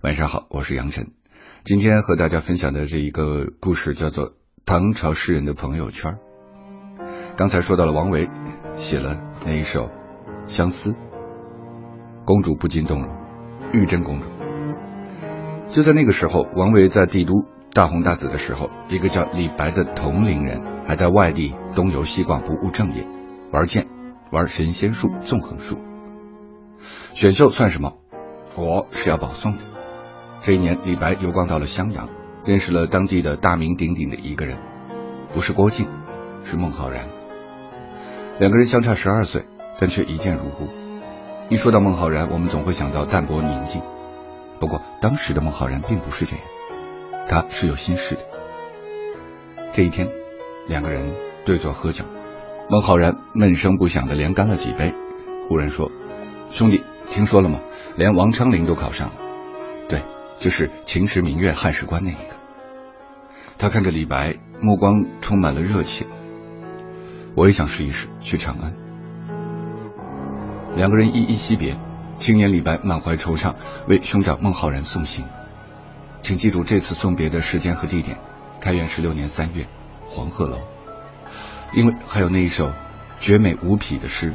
晚上好，我是杨晨。今天和大家分享的这一个故事叫做《唐朝诗人的朋友圈》。刚才说到了王维写了那一首《相思》，公主不禁动容，玉真公主。就在那个时候，王维在帝都大红大紫的时候，一个叫李白的同龄人还在外地东游西逛，不务正业，玩剑，玩神仙术、纵横术。选秀算什么？我是要保送的。这一年，李白游逛到了襄阳，认识了当地的大名鼎鼎的一个人，不是郭靖，是孟浩然。两个人相差十二岁，但却一见如故。一说到孟浩然，我们总会想到淡泊宁静。不过，当时的孟浩然并不是这样，他是有心事的。这一天，两个人对坐喝酒，孟浩然闷声不响的连干了几杯，忽然说：“兄弟，听说了吗？连王昌龄都考上了。”就是秦时明月汉时关那一个，他看着李白，目光充满了热情。我也想试一试去长安。两个人依依惜别，青年李白满怀惆怅，为兄长孟浩然送行。请记住这次送别的时间和地点：开元十六年三月，黄鹤楼。因为还有那一首绝美无匹的诗《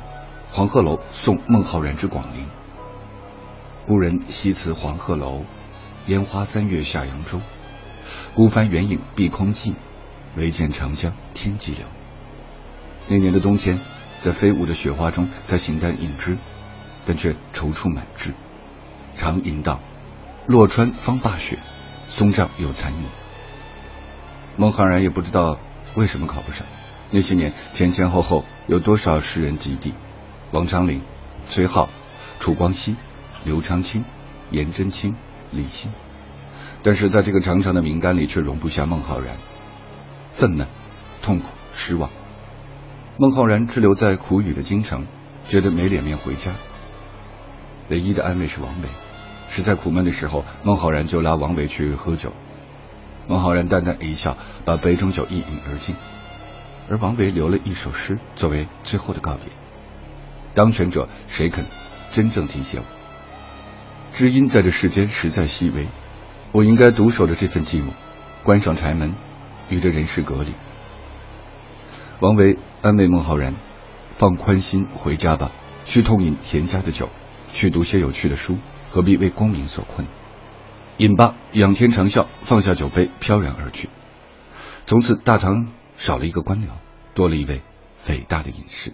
黄鹤楼送孟浩然之广陵》。故人西辞黄鹤楼。烟花三月下扬州，孤帆远影碧空尽，唯见长江天际流。那年的冬天，在飞舞的雪花中，他形单影只，但却踌躇满志。常吟道：“洛川方罢雪，松杖有残影。”孟浩然也不知道为什么考不上。那些年前前后后有多少诗人及第？王昌龄、崔颢、楚光熙、刘长卿、颜真卿。李信，但是在这个长长的名单里却容不下孟浩然，愤懑、痛苦、失望。孟浩然滞留在苦雨的京城，觉得没脸面回家。唯一的安慰是王维，实在苦闷的时候，孟浩然就拉王维去喝酒。孟浩然淡淡一笑，把杯中酒一饮而尽，而王维留了一首诗作为最后的告别：当权者谁肯真正提携我？知音在这世间实在稀微，我应该独守着这份寂寞，关上柴门，与这人世隔离。王维安慰孟浩然：“放宽心回家吧，去痛饮田家的酒，去读些有趣的书，何必为功名所困？饮罢，仰天长啸，放下酒杯，飘然而去。从此大唐少了一个官僚，多了一位伟大的隐士。”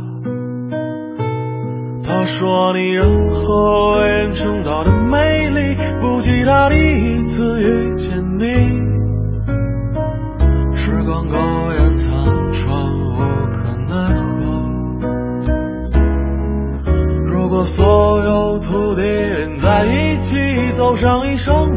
说：“你任何为人称道的美丽，不及他第一次遇见你。时光苟延残喘，无可奈何。如果所有土地连在一起，走上一生，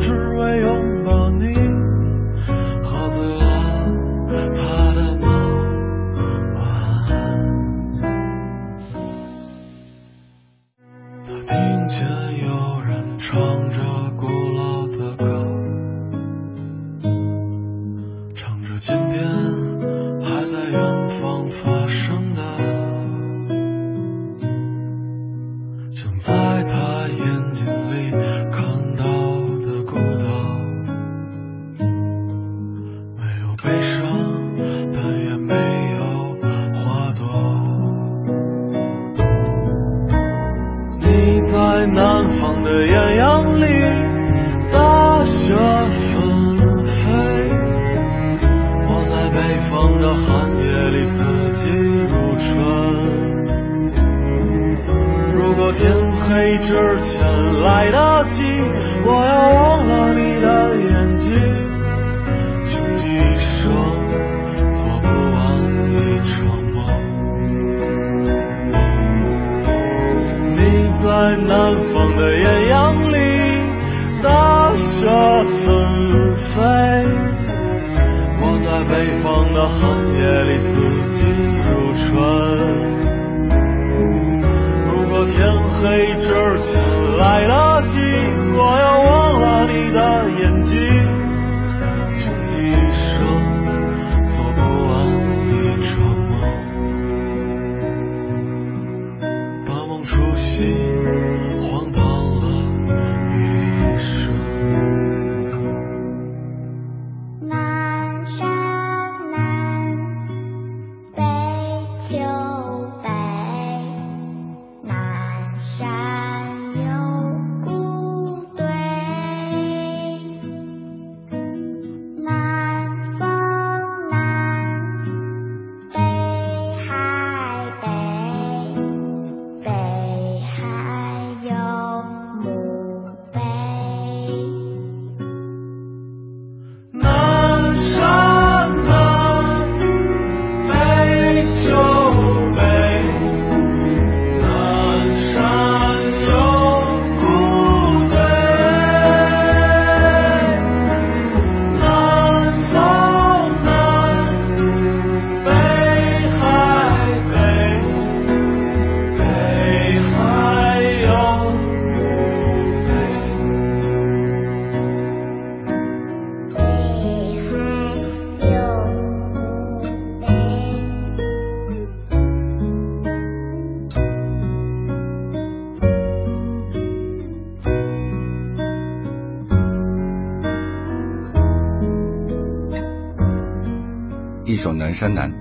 山南》，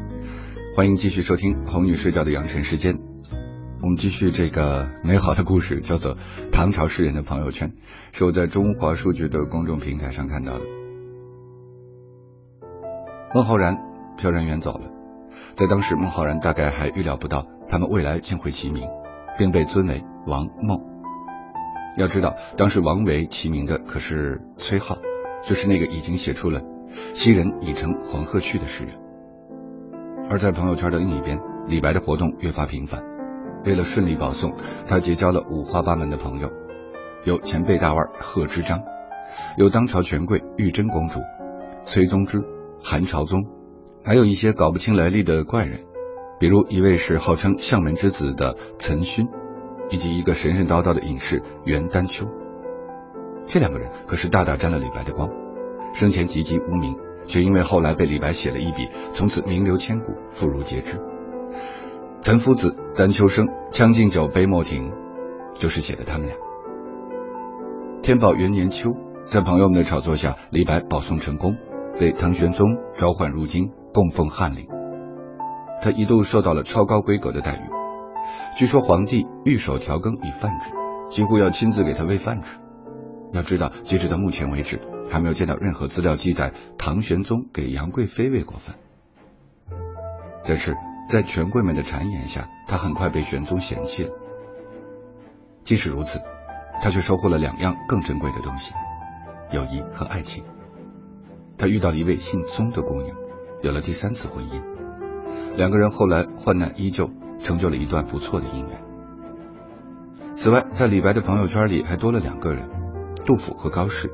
欢迎继续收听红女睡觉的养成时间。我们继续这个美好的故事，叫做《唐朝诗人的朋友圈》，是我在中华书局的公众平台上看到的。孟浩然飘然远走了，在当时，孟浩然大概还预料不到他们未来竟会齐名，并被尊为王孟。要知道，当时王维齐名的可是崔颢，就是那个已经写出了“昔人已乘黄鹤去”的诗人。而在朋友圈的另一边，李白的活动越发频繁。为了顺利保送，他结交了五花八门的朋友，有前辈大腕贺知章，有当朝权贵玉真公主、崔宗之、韩朝宗，还有一些搞不清来历的怪人，比如一位是号称相门之子的岑勋，以及一个神神叨叨的隐士袁丹丘。这两个人可是大大沾了李白的光，生前籍籍无名，却因为后来被李白写了一笔，从此名留千古，妇孺皆知。岑夫子、丹丘生，将进酒，杯莫停，就是写的他们俩。天宝元年秋，在朋友们的炒作下，李白保送成功，被唐玄宗召唤入京，供奉翰林。他一度受到了超高规格的待遇，据说皇帝御手调羹以饭之，几乎要亲自给他喂饭吃。要知道，截止到目前为止，还没有见到任何资料记载唐玄宗给杨贵妃喂过饭。但是在权贵们的谗言下，他很快被玄宗嫌弃了。即使如此，他却收获了两样更珍贵的东西：友谊和爱情。他遇到了一位姓宗的姑娘，有了第三次婚姻。两个人后来患难依旧，成就了一段不错的姻缘。此外，在李白的朋友圈里还多了两个人，杜甫和高适。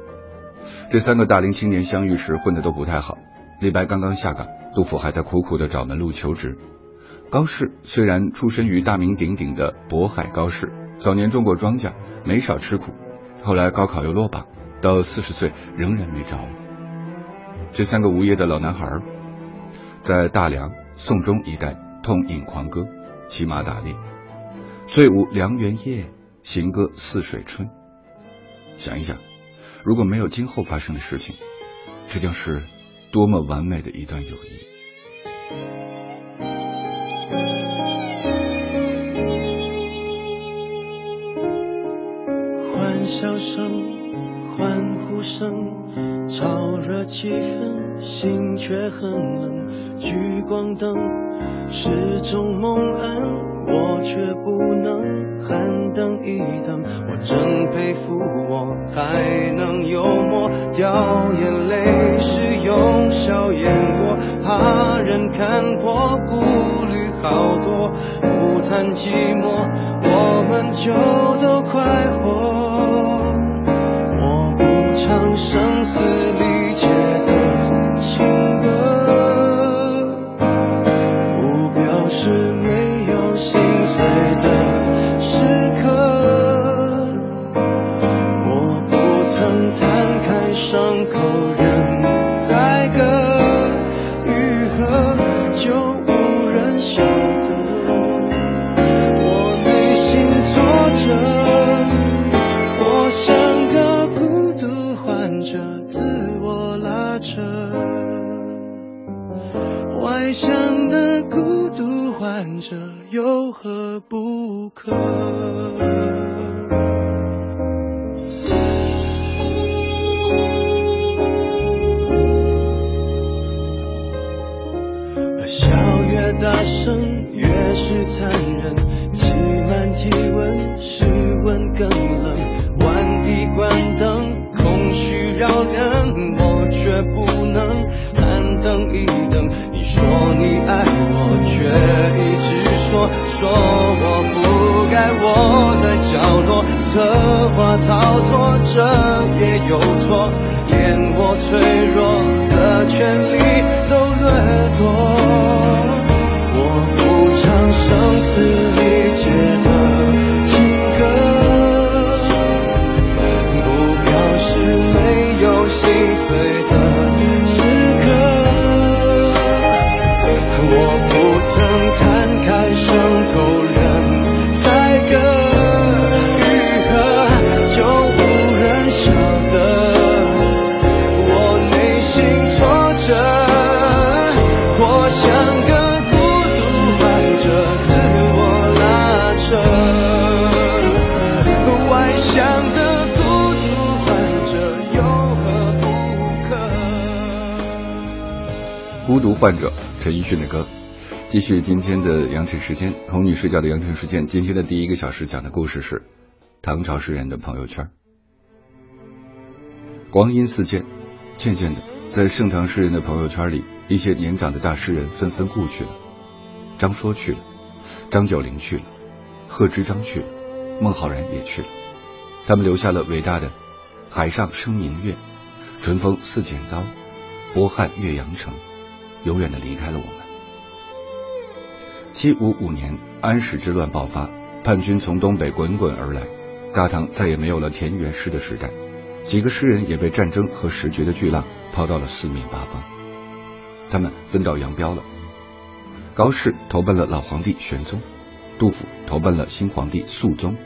这三个大龄青年相遇时混得都不太好。李白刚刚下岗，杜甫还在苦苦的找门路求职。高适虽然出身于大名鼎鼎的渤海高氏，早年种过庄稼，没少吃苦。后来高考又落榜，到四十岁仍然没着落。这三个无业的老男孩，在大梁、宋中一带痛饮狂歌，骑马打猎，醉舞梁园夜，行歌泗水春。想一想，如果没有今后发生的事情，这将是多么完美的一段友谊。欢笑声，欢呼声，炒热气氛，心却很冷。聚光灯是种蒙恩，我却不能喊等一等。我真佩服我还能幽默，掉眼泪是用笑掩过，怕人看破，顾虑好多，不谈寂寞，我们就都快时间，红女视角的羊城时间。今天的第一个小时讲的故事是唐朝诗人的朋友圈。光阴似箭，渐渐的，在盛唐诗人的朋友圈里，一些年长的大诗人纷纷故去了。张说去了，张九龄去了，贺知章去了，孟浩然也去了。他们留下了伟大的“海上生明月，春风似剪刀，波撼岳阳城”，永远的离开了我们。七五五年，安史之乱爆发，叛军从东北滚滚而来，大唐再也没有了田园诗的时代，几个诗人也被战争和时局的巨浪抛到了四面八方，他们分道扬镳了。高适投奔了老皇帝玄宗，杜甫投奔了新皇帝肃宗，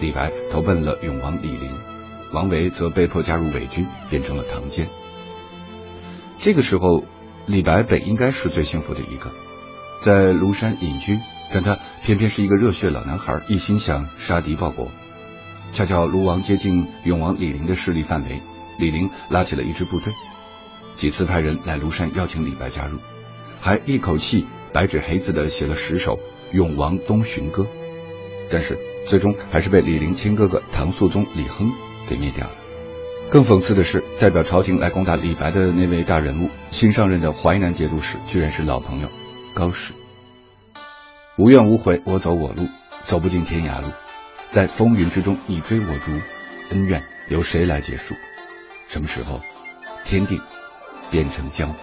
李白投奔了永王李璘，王维则被迫加入伪军，变成了唐奸。这个时候，李白本应该是最幸福的一个。在庐山隐居，但他偏偏是一个热血老男孩，一心想杀敌报国。恰巧卢王接近永王李陵的势力范围，李陵拉起了一支部队，几次派人来庐山邀请李白加入，还一口气白纸黑字的写了十首《永王东巡歌》，但是最终还是被李陵亲哥哥唐肃宗李亨给灭掉了。更讽刺的是，代表朝廷来攻打李白的那位大人物，新上任的淮南节度使，居然是老朋友。高适，无怨无悔，我走我路，走不尽天涯路。在风云之中，你追我逐，恩怨由谁来结束？什么时候，天地变成江湖？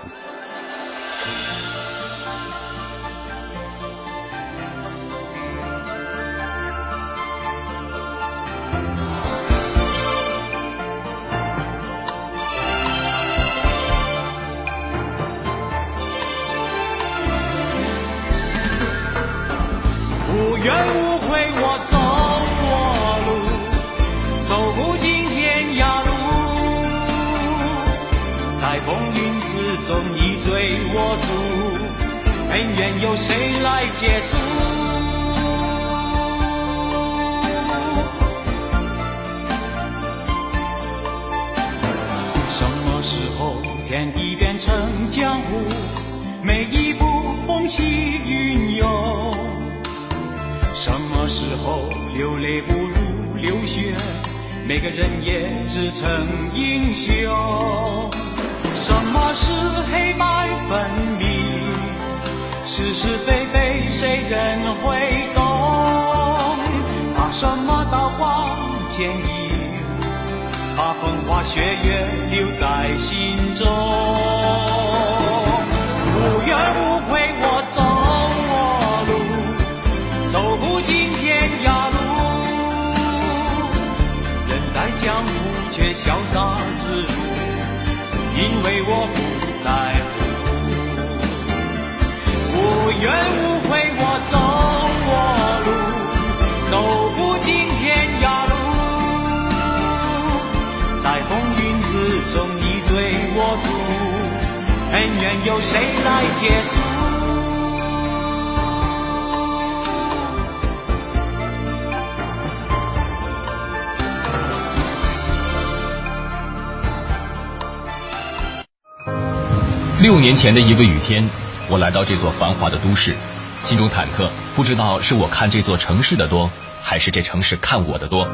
前的一个雨天，我来到这座繁华的都市，心中忐忑，不知道是我看这座城市的多，还是这城市看我的多。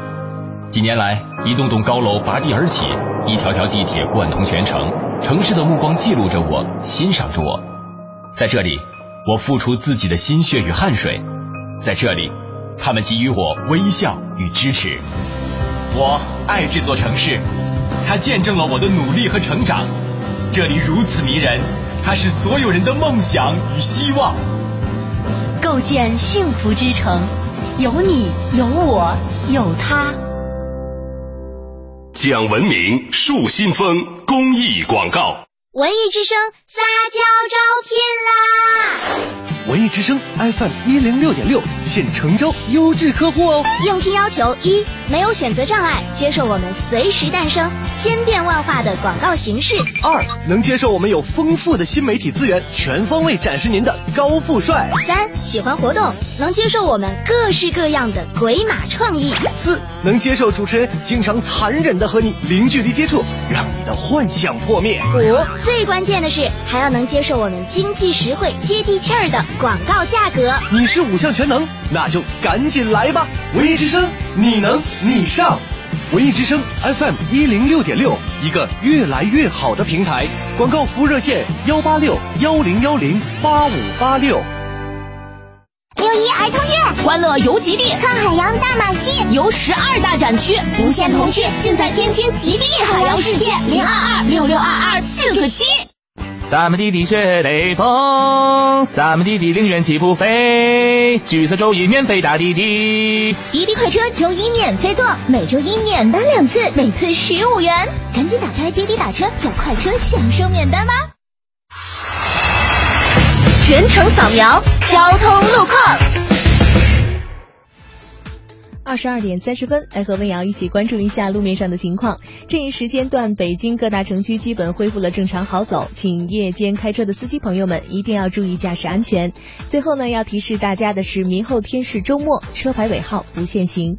几年来，一栋栋高楼拔地而起，一条条地铁贯通全城，城市的目光记录着我，欣赏着我。在这里，我付出自己的心血与汗水，在这里，他们给予我微笑与支持。我爱这座城市，它见证了我的努力和成长。这里如此迷人，它是所有人的梦想与希望。构建幸福之城，有你，有我，有他。讲文明树新风公益广告。文艺之声撒娇招聘啦！文艺之声 FM 一零六点六现诚招优质客户哦。应聘要求：一、没有选择障碍，接受我们随时诞生、千变万化的广告形式；二、能接受我们有丰富的新媒体资源，全方位展示您的高富帅；三、喜欢活动，能接受我们各式各样的鬼马创意；四、能接受主持人经常残忍的和你零距离接触，让你的幻想破灭；五、最关键的是还要能接受我们经济实惠、接地气儿的广告价格。你是五项全能，那就赶紧来吧！文艺之声，你能你上。文艺之声 FM 一零六点六，一个越来越好的平台。广告服务热线：幺八六幺零幺零八五八六。六一儿童月，欢乐游极地，看海洋大马戏，游十二大展区，无限童趣，尽在天津极地海洋世界。零二二六六二二四个七。咱们滴滴学雷锋，咱们滴滴零元起步飞，橘色周一免费打滴滴。滴滴快车周一免费坐，每周一免单两次，每次十五元。赶紧打开滴滴打车，叫快车享受免单吧。全程扫描交通路况。二十二点三十分，来和温瑶一起关注一下路面上的情况。这一时间段，北京各大城区基本恢复了正常好走，请夜间开车的司机朋友们一定要注意驾驶安全。最后呢，要提示大家的是，明后天是周末，车牌尾号不限行。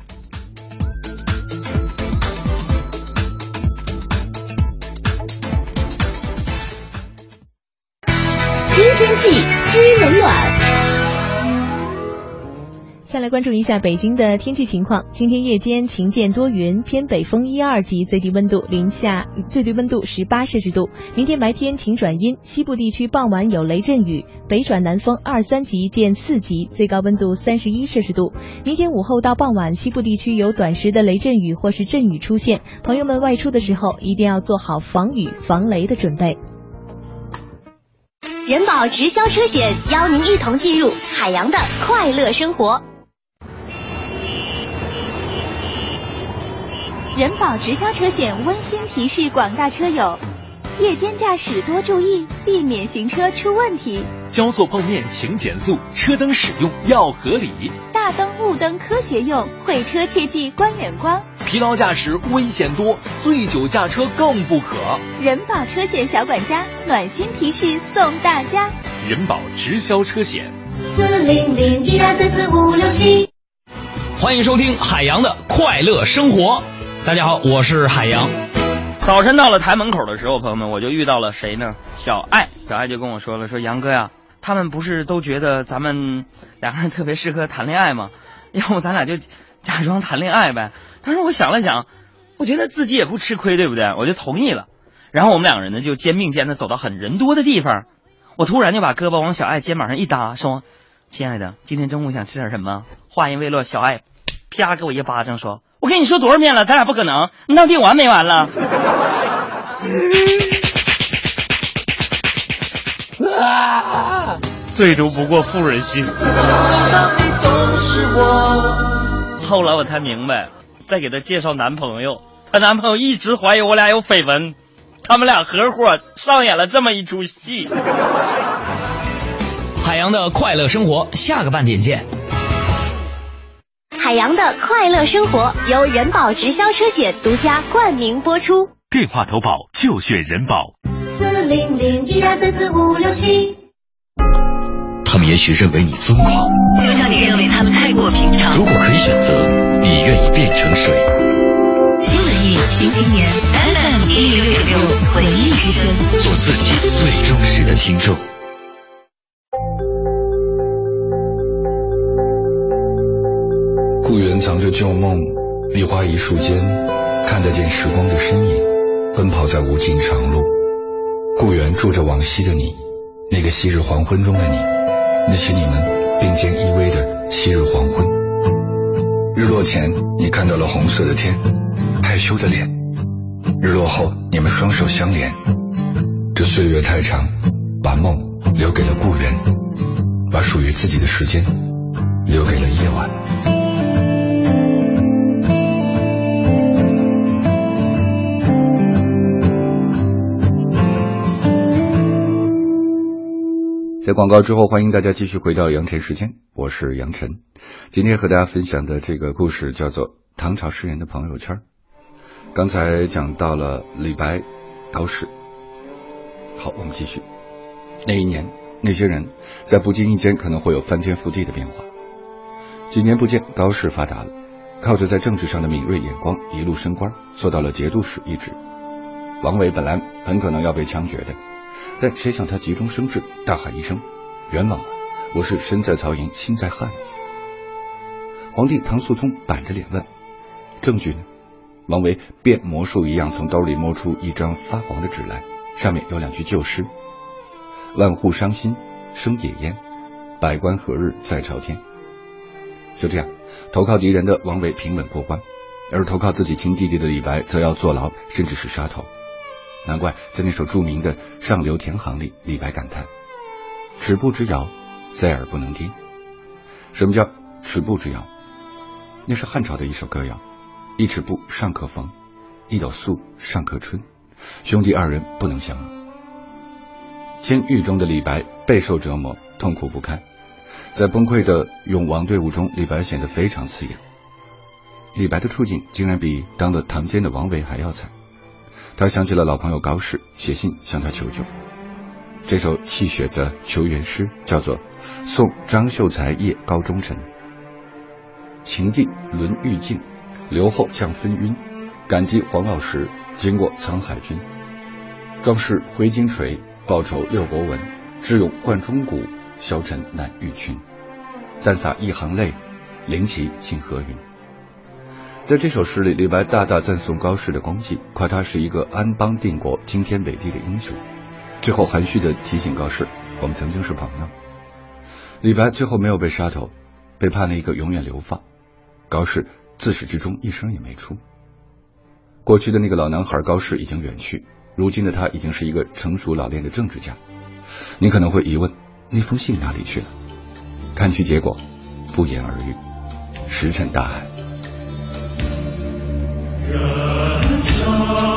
知天气，知冷暖。再来关注一下北京的天气情况。今天夜间晴见多云，偏北风一二级，最低温度零下，最低温度十八摄氏度。明天白天晴转阴，西部地区傍晚有雷阵雨，北转南风二三级见四级，最高温度三十一摄氏度。明天午后到傍晚，西部地区有短时的雷阵雨或是阵雨出现，朋友们外出的时候一定要做好防雨防雷的准备。人保直销车险邀您一同进入海洋的快乐生活。人保直销车险温馨提示广大车友：夜间驾驶多注意，避免行车出问题。交错碰面请减速，车灯使用要合理。大灯、雾灯科学用，会车切记关远光。疲劳驾驶危险多，醉酒驾车更不可。人保车险小管家暖心提示送大家：人保直销车险。四零零一二三四五六七。欢迎收听海洋的快乐生活。大家好，我是海洋。早晨到了台门口的时候，朋友们，我就遇到了谁呢？小爱，小爱就跟我说了，说杨哥呀，他们不是都觉得咱们两个人特别适合谈恋爱吗？要不咱俩就假装谈恋爱呗。当时我想了想，我觉得自己也不吃亏，对不对？我就同意了。然后我们两个人呢，就肩并肩的走到很人多的地方。我突然就把胳膊往小爱肩膀上一搭，说：“亲爱的，今天中午想吃点什么？”话音未落，小爱啪给我一巴掌，说：“我跟你说多少遍了，咱俩不可能，你到底完没完了？”啊！最毒不过妇人心。后来我才明白，在给她介绍男朋友，她男朋友一直怀疑我俩有绯闻，他们俩合伙上演了这么一出戏。海洋的快乐生活，下个半点见。海洋的快乐生活由人保直销车险独家冠名播出。电话投保就选人保。四零零一二三四五六七。他们也许认为你疯狂，就像你认为他们太过平常。如果可以选择，你愿意变成谁？新文艺新青年 FM 一零六点六文艺之声，做自己最忠实的听众。故园藏着旧梦，梨花一树间，看得见时光的身影，奔跑在无尽长路。故园住着往昔的你，那个昔日黄昏中的你，那些你们并肩依偎的昔日黄昏。日落前，你看到了红色的天，害羞的脸；日落后，你们双手相连。这岁月太长，把梦留给了故园，把属于自己的时间留给了夜晚。在广告之后，欢迎大家继续回到杨晨时间，我是杨晨。今天和大家分享的这个故事叫做《唐朝诗人的朋友圈》。刚才讲到了李白、高适。好，我们继续。那一年，那些人在不经意间可能会有翻天覆地的变化。几年不见，高适发达了，靠着在政治上的敏锐眼光，一路升官，做到了节度使一职。王维本来很可能要被枪决的。但谁想他急中生智，大喊一声：“冤枉啊！我是身在曹营心在汉。”皇帝唐肃宗板着脸问：“证据呢？”王维变魔术一样从兜里摸出一张发黄的纸来，上面有两句旧诗：“万户伤心生野烟，百官何日再朝天。”就这样，投靠敌人的王维平稳过关，而投靠自己亲弟弟的李白则要坐牢，甚至是杀头。难怪在那首著名的《上流田行》里，李白感叹：“尺步之遥，在耳不能听。”什么叫尺步之遥？那是汉朝的一首歌谣：“一尺布尚可缝，一斗粟尚可春。兄弟二人不能相容。”监狱中的李白备受折磨，痛苦不堪。在崩溃的永王队伍中，李白显得非常刺眼。李白的处境竟然比当了唐监的王维还要惨。他想起了老朋友高适，写信向他求救。这首泣血的求援诗叫做《送张秀才夜高中臣》。秦帝轮玉镜，留后将分晕。感激黄老时，经过沧海军。壮士挥金锤，报仇六国文。智勇冠中古，消沉难御群。但洒一行泪，灵旗庆和云。在这首诗里，李白大大赞颂高适的功绩，夸他是一个安邦定国、惊天伟地的英雄。最后含蓄的提醒高适，我们曾经是朋友。李白最后没有被杀头，被判了一个永远流放。高适自始至终一声也没出。过去的那个老男孩高适已经远去，如今的他已经是一个成熟老练的政治家。你可能会疑问，那封信哪里去了？看去结果，不言而喻，石沉大海。人生。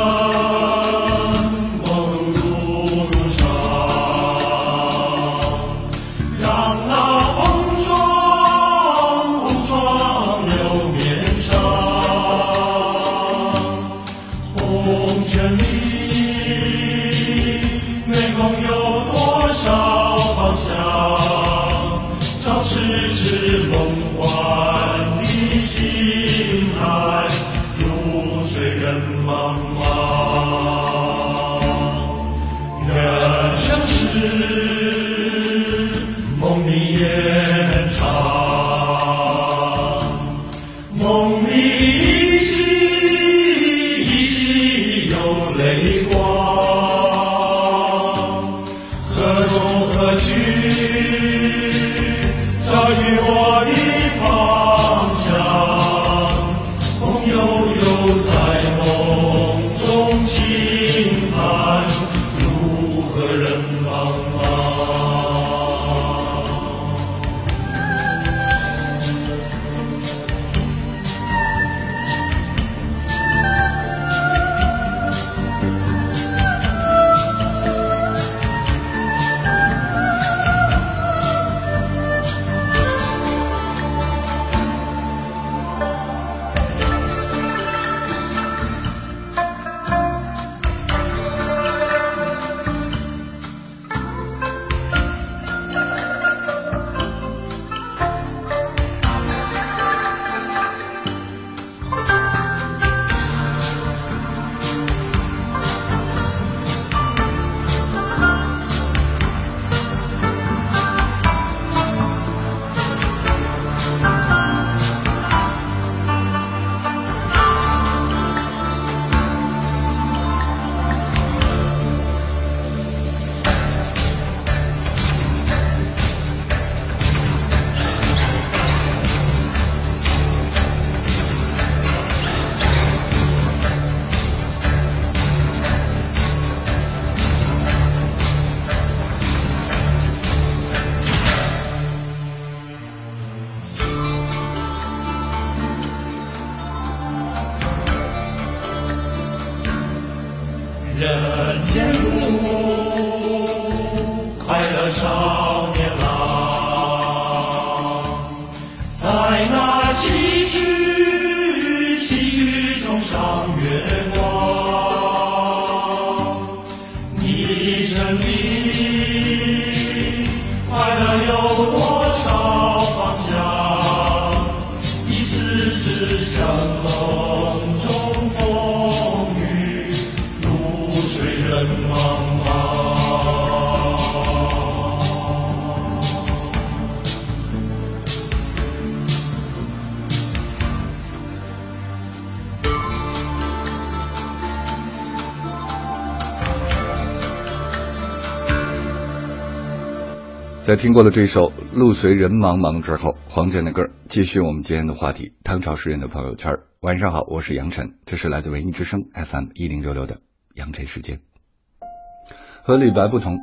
快听过了这首《路随人茫茫》之后，黄健的歌继续我们今天的话题——唐朝诗人的朋友圈。晚上好，我是杨晨，这是来自文艺之声 FM 一零六六的杨晨时间。和李白不同，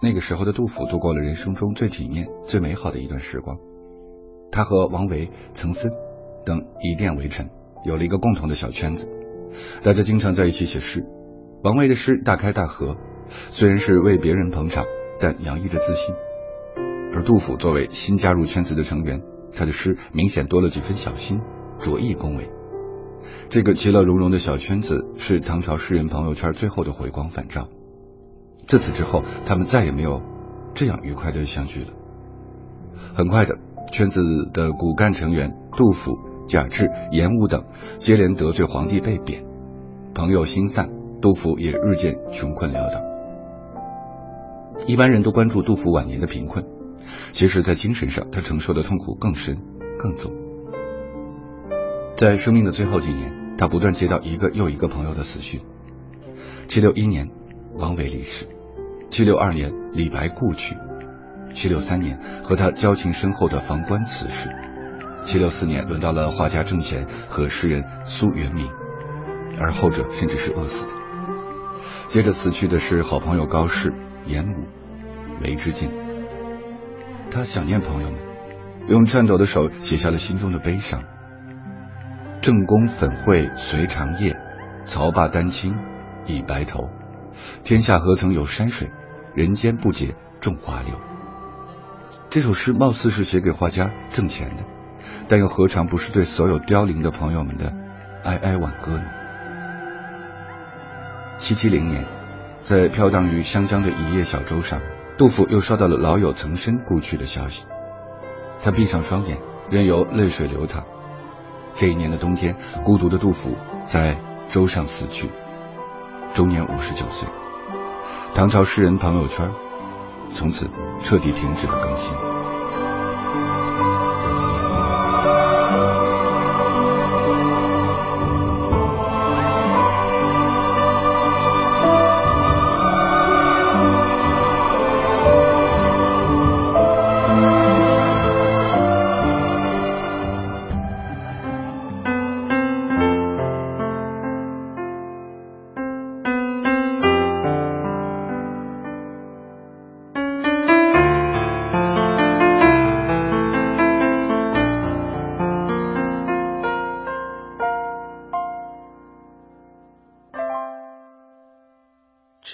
那个时候的杜甫度过了人生中最体面、最美好的一段时光。他和王维、岑参等以殿为臣，有了一个共同的小圈子，大家经常在一起写诗。王维的诗大开大合，虽然是为别人捧场，但洋溢着自信。而杜甫作为新加入圈子的成员，他的诗明显多了几分小心，着意恭维。这个其乐融融的小圈子是唐朝诗人朋友圈最后的回光返照。自此之后，他们再也没有这样愉快的相聚了。很快的，圈子的骨干成员杜甫、贾至、严武等接连得罪皇帝被贬，朋友心散，杜甫也日渐穷困潦倒。一般人都关注杜甫晚年的贫困。其实，在精神上，他承受的痛苦更深、更重。在生命的最后几年，他不断接到一个又一个朋友的死讯。七六一年，王维离世；七六二年，李白故去；七六三年，和他交情深厚的房官辞世；七六四年，轮到了画家郑乾和诗人苏元明，而后者甚至是饿死的。接着死去的是好朋友高适、严武、韦之敬。他想念朋友们，用颤抖的手写下了心中的悲伤。正宫粉绘随长夜，曹罢丹青已白头。天下何曾有山水，人间不解种花柳。这首诗貌似是写给画家挣钱的，但又何尝不是对所有凋零的朋友们的哀哀挽歌呢？七七零年，在飘荡于湘江的一叶小舟上。杜甫又收到了老友岑参故去的消息，他闭上双眼，任由泪水流淌。这一年的冬天，孤独的杜甫在舟上死去，终年五十九岁。唐朝诗人朋友圈从此彻底停止了更新。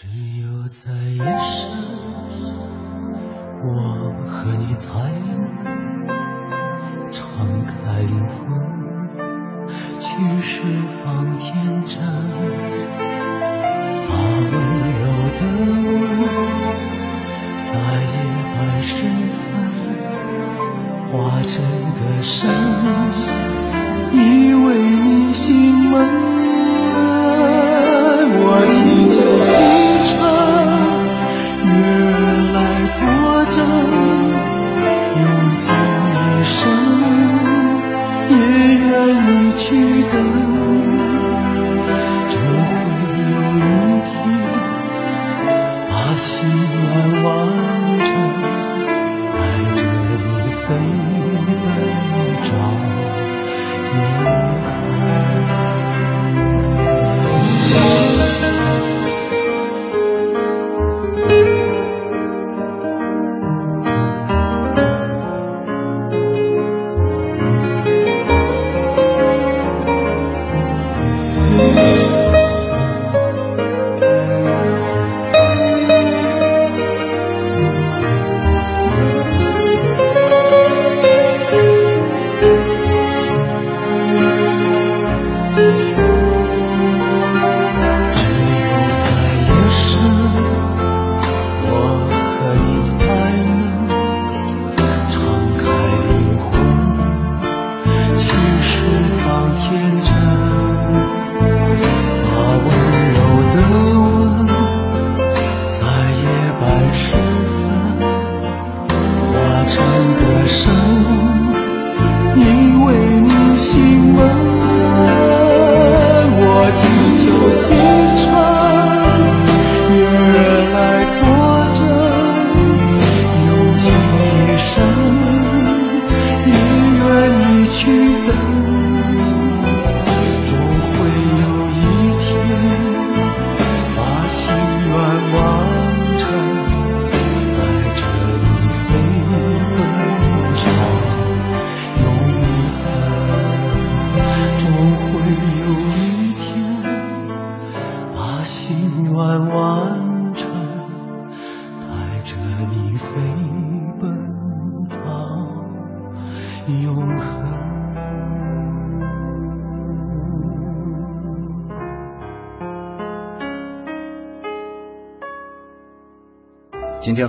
只有在夜深我和你才能敞开灵魂去释放天真把温柔的吻在夜半时分化成歌声依偎你心门我祈求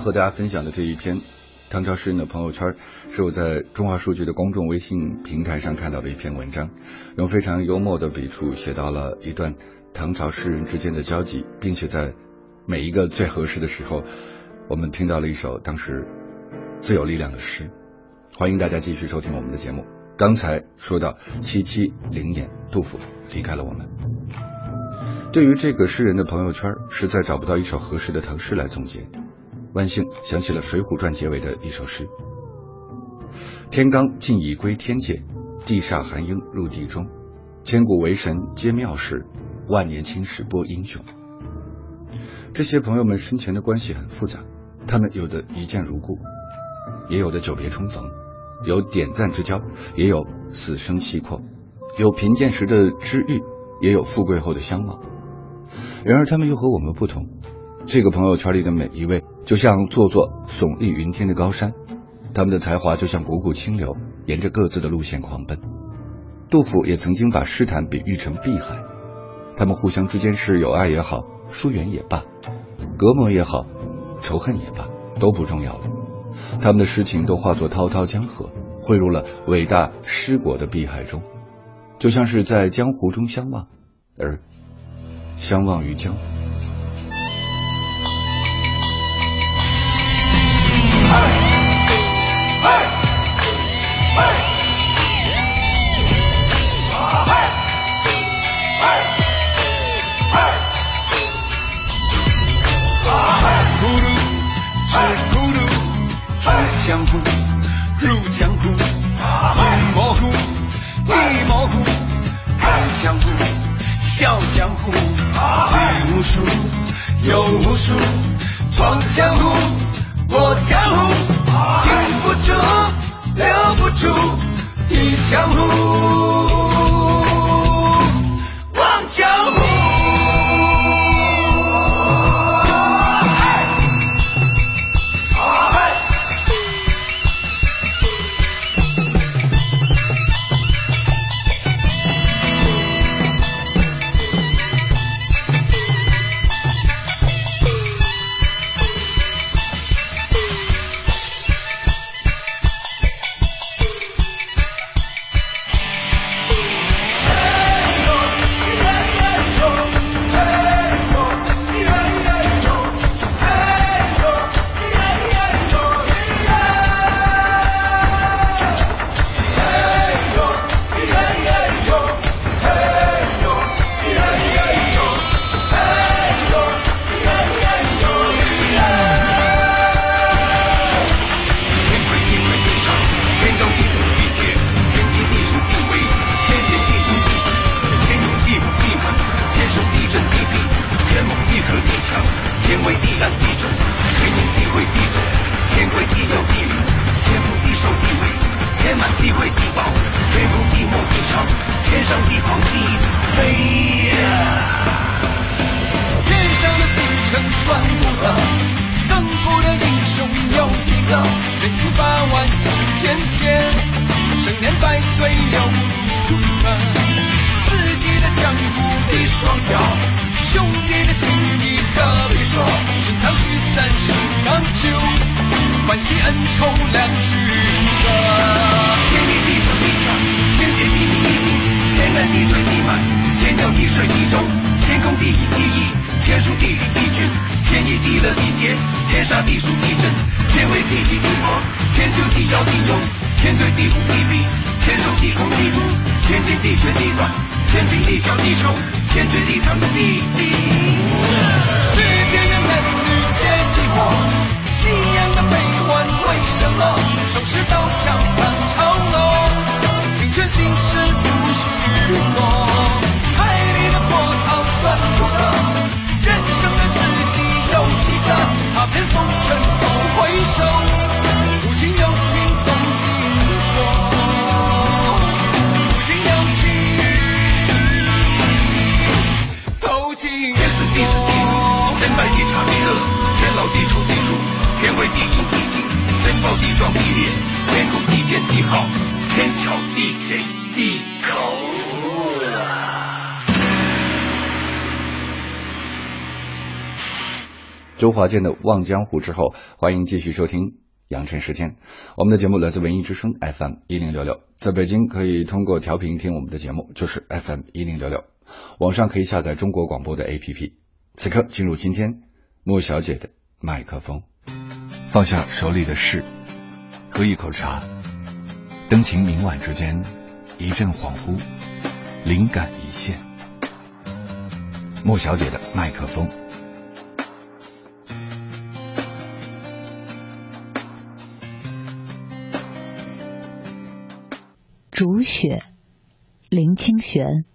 和大家分享的这一篇唐朝诗人的朋友圈，是我在中华数据的公众微信平台上看到的一篇文章，用非常幽默的笔触写到了一段唐朝诗人之间的交集，并且在每一个最合适的时候，我们听到了一首当时最有力量的诗。欢迎大家继续收听我们的节目。刚才说到七七零年，杜甫离开了我们。对于这个诗人的朋友圈，实在找不到一首合适的唐诗来总结。万幸想起了《水浒传》结尾的一首诗：“天罡尽已归天界，地煞寒英入地中。千古为神皆妙事，万年青史播英雄。”这些朋友们生前的关系很复杂，他们有的一见如故，也有的久别重逢，有点赞之交，也有死生契阔，有贫贱时的知遇，也有富贵后的相忘。然而他们又和我们不同。这个朋友圈里的每一位，就像座座耸立云天的高山，他们的才华就像股股清流，沿着各自的路线狂奔。杜甫也曾经把诗坛比喻成碧海，他们互相之间是友爱也好，疏远也罢，隔膜也好，仇恨也罢，都不重要了。他们的诗情都化作滔滔江河，汇入了伟大诗国的碧海中，就像是在江湖中相望，而相忘于江湖。地遥地，拥天对地虎地逼，天雄地空，地粗天尊地玄，地短天平地小，地穷天绝地藏，地地。壮地裂，天空地间地号，天桥地贼地口。周华健的《望江湖》之后，欢迎继续收听羊城时间。我们的节目来自文艺之声 FM 一零六六，在北京可以通过调频听我们的节目，就是 FM 一零六六。网上可以下载中国广播的 APP。此刻进入今天莫小姐的麦克风，放下手里的事，喝一口茶，灯情明晚之间，一阵恍惚，灵感一现。莫小姐的麦克风。竹雪，林清玄。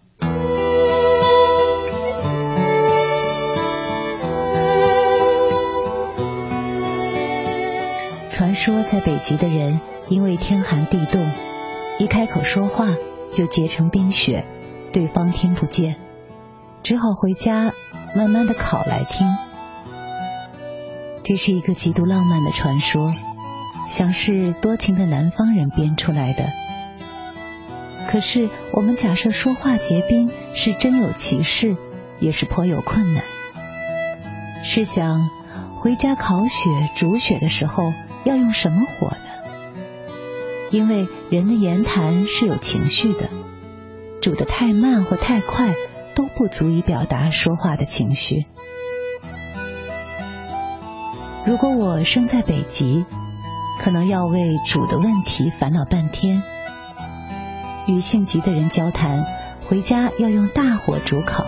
说在北极的人，因为天寒地冻，一开口说话就结成冰雪，对方听不见，只好回家慢慢的烤来听。这是一个极度浪漫的传说，想是多情的南方人编出来的。可是，我们假设说话结冰是真有其事，也是颇有困难。试想，回家烤雪、煮雪的时候要用什么火呢？因为人的言谈是有情绪的，煮得太慢或太快都不足以表达说话的情绪。如果我生在北极，可能要为煮的问题烦恼半天。与性急的人交谈，回家要用大火煮烤；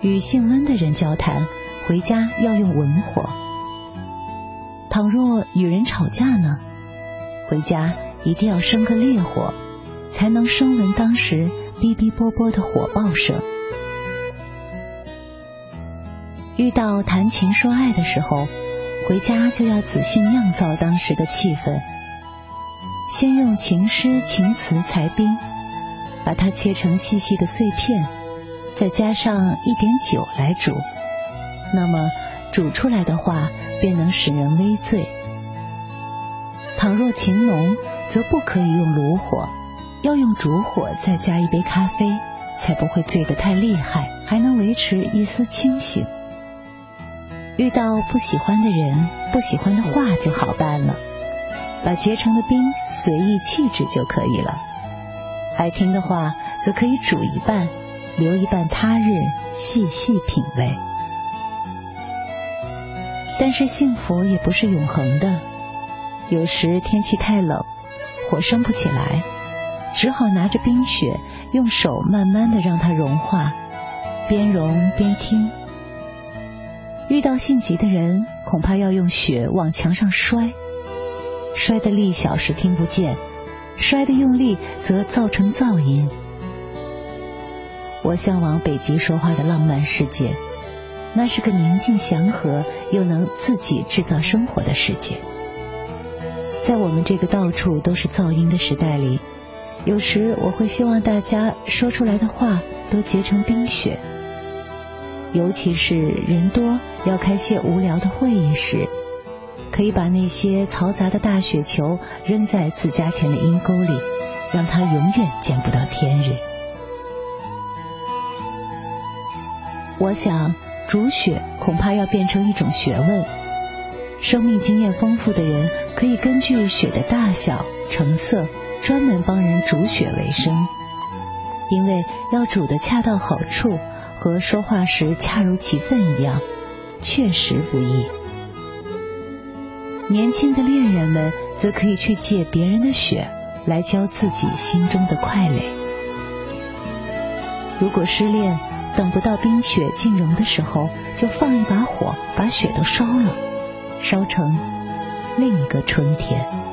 与性温的人交谈，回家要用文火。倘若与人吵架呢，回家一定要生个烈火，才能声闻当时哔哔啵啵的火爆声。遇到谈情说爱的时候，回家就要仔细酿造当时的气氛。先用情诗情词裁冰，把它切成细细的碎片，再加上一点酒来煮，那么煮出来的话便能使人微醉。倘若情浓，则不可以用炉火，要用烛火，再加一杯咖啡，才不会醉得太厉害，还能维持一丝清醒。遇到不喜欢的人、不喜欢的话就好办了。把结成的冰随意弃置就可以了。爱听的话，则可以煮一半，留一半他日细细品味。但是幸福也不是永恒的，有时天气太冷，火生不起来，只好拿着冰雪，用手慢慢的让它融化，边融边听。遇到性急的人，恐怕要用雪往墙上摔。摔的力小时听不见，摔的用力则造成噪音。我向往北极说话的浪漫世界，那是个宁静祥和又能自己制造生活的世界。在我们这个到处都是噪音的时代里，有时我会希望大家说出来的话都结成冰雪，尤其是人多要开些无聊的会议时。可以把那些嘈杂的大雪球扔在自家前的阴沟里，让它永远见不到天日。我想，煮雪恐怕要变成一种学问。生命经验丰富的人可以根据雪的大小、成色，专门帮人煮雪为生。因为要煮的恰到好处，和说话时恰如其分一样，确实不易。年轻的恋人们则可以去借别人的血来浇自己心中的快垒。如果失恋，等不到冰雪尽融的时候，就放一把火，把雪都烧了，烧成另一个春天。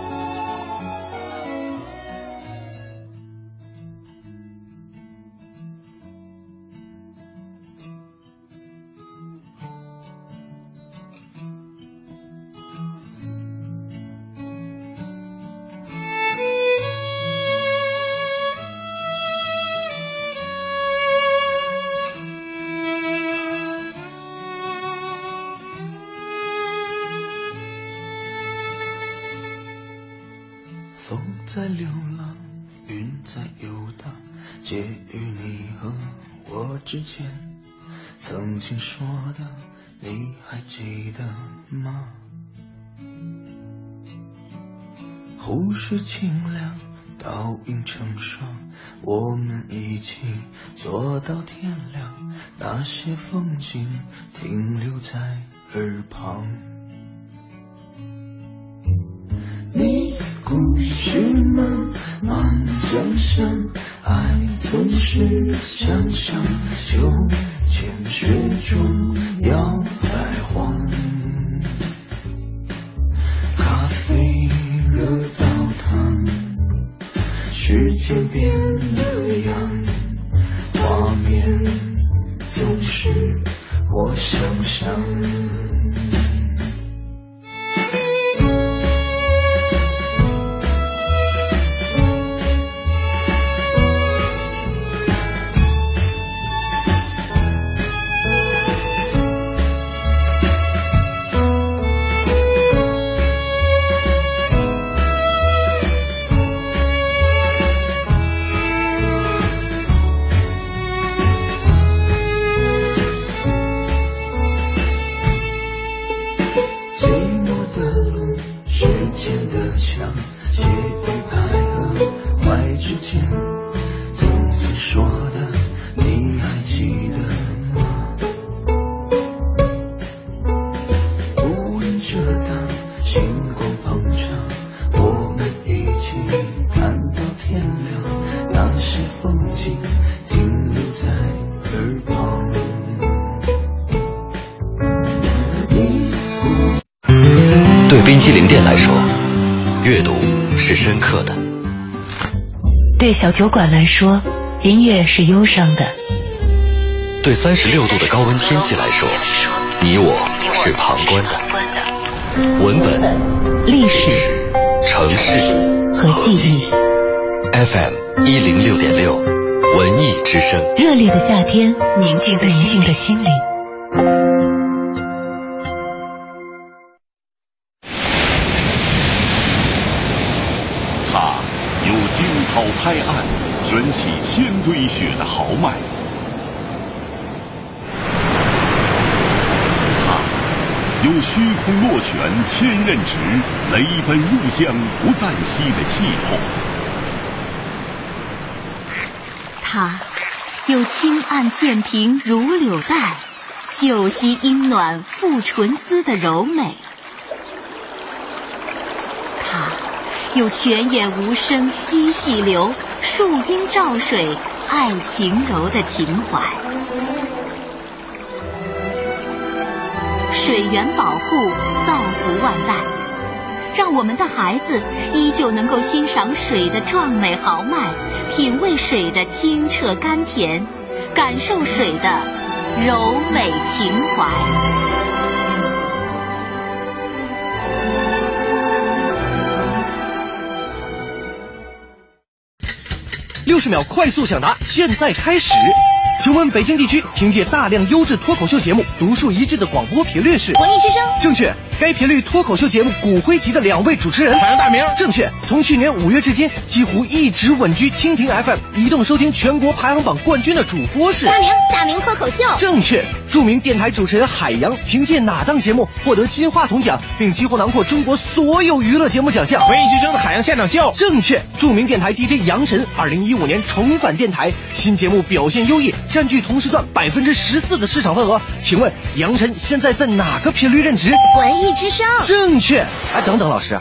记得吗？湖水清凉，倒映成双，我们一起坐到天亮，那些风景停留在耳旁。你故事慢慢讲深。爱总是想象，就浅雪中摇摆晃，咖啡热到烫，时间变了样，画面总是我想象。小酒馆来说，音乐是忧伤的；对三十六度的高温天气来说，你我是旁观的。文本、历史、城市和记忆。FM 一零六点六，文艺之声。热烈的夏天，宁静的心灵。堆雪的豪迈。他有虚空落泉千仞直，雷奔入江不再息的气魄。他有轻按剑平如柳带，旧溪阴暖复纯丝的柔美。他有泉眼无声惜细流，树阴照水爱晴柔的情怀。水源保护，造福万代，让我们的孩子依旧能够欣赏水的壮美豪迈，品味水的清澈甘甜，感受水的柔美情怀。六十秒快速抢答，现在开始。请问北京地区凭借大量优质脱口秀节目，独树一帜的广播频率是？文艺之声。正确。该频率脱口秀节目骨灰级的两位主持人。海洋大名。正确。从去年五月至今，几乎一直稳居蜻蜓 FM 移动收听全国排行榜冠军的主播是？大明。大明脱口秀。正确。著名电台主持人海洋凭借哪档节目获得金话筒奖，并几乎囊括中国所有娱乐节目奖项？文艺之声的海洋现场秀。正确。著名电台 DJ 杨晨，二零一五年重返电台，新节目表现优异，占据同时段。百分之十四的市场份额，请问杨晨现在在哪个频率任职？文艺之声。正确。哎，等等，老师，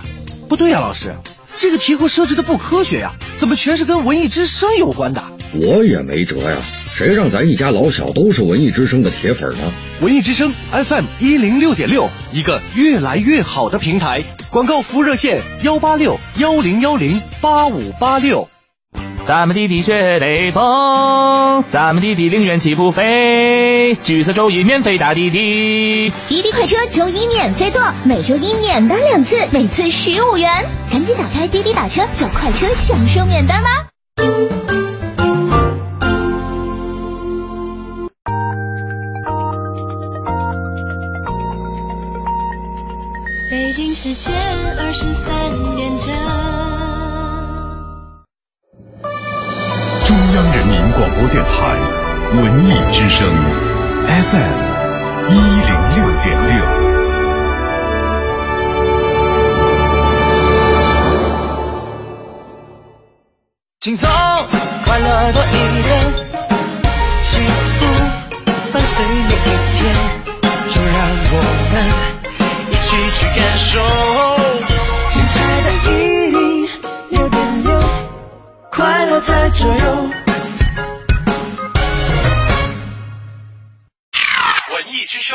不对呀，老师，这个题库设置的不科学呀，怎么全是跟文艺之声有关的？我也没辙呀，谁让咱一家老小都是文艺之声的铁粉呢？文艺之声 FM 一零六点六，一个越来越好的平台。广告服务热线：幺八六幺零幺零八五八六。咱们的滴学雷锋，咱们的滴零元起步飞，橘色周一免费打滴滴，滴滴快车周一免费坐，每周一免单两次，每次十五元，赶紧打开滴滴打车，叫快车享受免单吧。北京时间二十三点整。文艺之声 FM 一零六点六，轻松快乐多一点，幸福伴随每一天，就让我们一起去感受精彩的一零六点六，快乐在左右。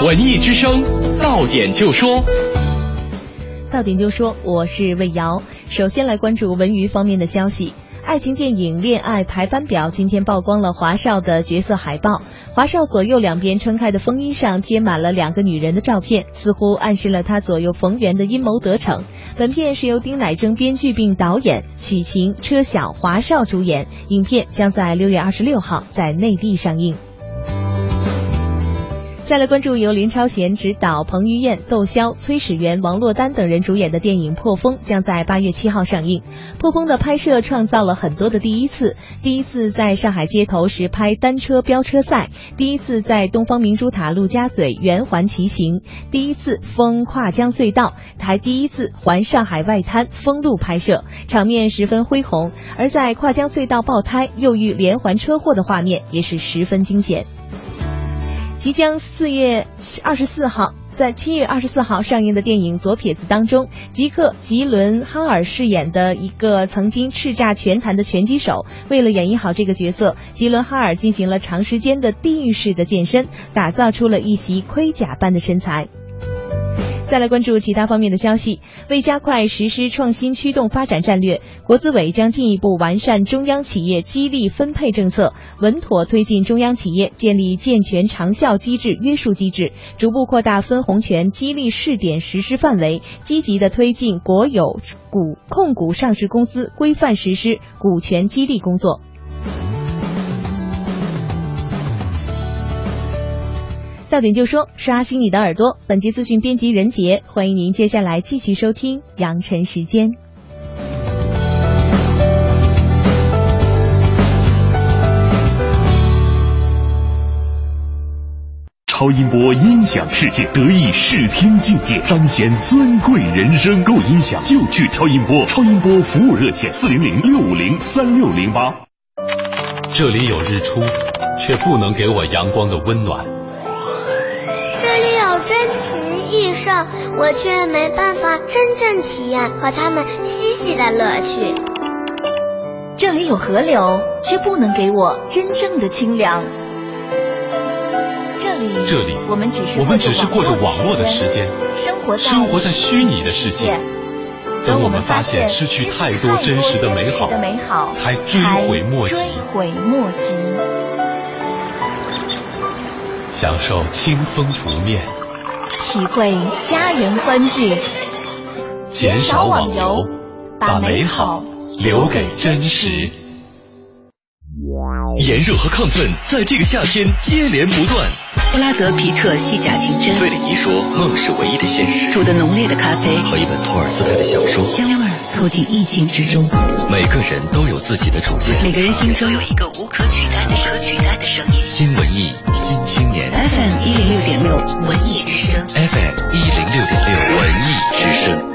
文艺之声，到点就说。到点就说，我是魏瑶。首先来关注文娱方面的消息。爱情电影《恋爱排班表》今天曝光了华少的角色海报。华少左右两边撑开的风衣上贴满了两个女人的照片，似乎暗示了他左右逢源的阴谋得逞。本片是由丁乃正编剧并导演，许晴、车晓、华少主演。影片将在六月二十六号在内地上映。再来关注由林超贤执导、彭于晏、窦骁、崔始源、王珞丹等人主演的电影《破风》，将在八月七号上映。《破风》的拍摄创造了很多的第一次：第一次在上海街头实拍单车飙车赛；第一次在东方明珠塔陆家嘴圆环骑行；第一次封跨江隧道，还第一次环上海外滩封路拍摄，场面十分恢宏。而在跨江隧道爆胎又遇连环车祸的画面也是十分惊险。即将四月二十四号，在七月二十四号上映的电影《左撇子》当中，吉克·吉伦哈尔饰演的一个曾经叱咤拳坛的拳击手，为了演绎好这个角色，吉伦哈尔进行了长时间的地狱式的健身，打造出了一袭盔甲般的身材。再来关注其他方面的消息。为加快实施创新驱动发展战略，国资委将进一步完善中央企业激励分配政策，稳妥推进中央企业建立健全长效机制约束机制，逐步扩大分红权激励试点实施范围，积极的推进国有股控股上市公司规范实施股权激励工作。到点就说，刷新你的耳朵。本期资讯编辑任杰，欢迎您接下来继续收听羊城时间。超音波音响世界得意视听境界，彰显尊贵人生。购音响就去超音波，超音波服务热线四零零六五零三六零八。这里有日出，却不能给我阳光的温暖。这里有珍禽异兽，我却没办法真正体验和它们嬉戏的乐趣。这里有河流，却不能给我真正的清凉。这里，这里，我们只是我们只是过着网络的时间，生活生活在虚拟的世界。等我们发现失去太多真实的美好，才追悔莫及。追悔莫及。享受清风拂面，体会家人欢聚，减少网游，把美好留给真实。炎热和亢奋在这个夏天接连不断。布拉德皮特细甲情真。费里尼说梦是唯一的现实。煮的浓烈的咖啡和一本托尔斯泰的小说，香味透进意境之中。每个人都有自己的主见，每个人心中有一个无可取代的可取代的声音。新文艺新青年。FM 一零六点六文艺之声。FM 一零六点六文艺之声。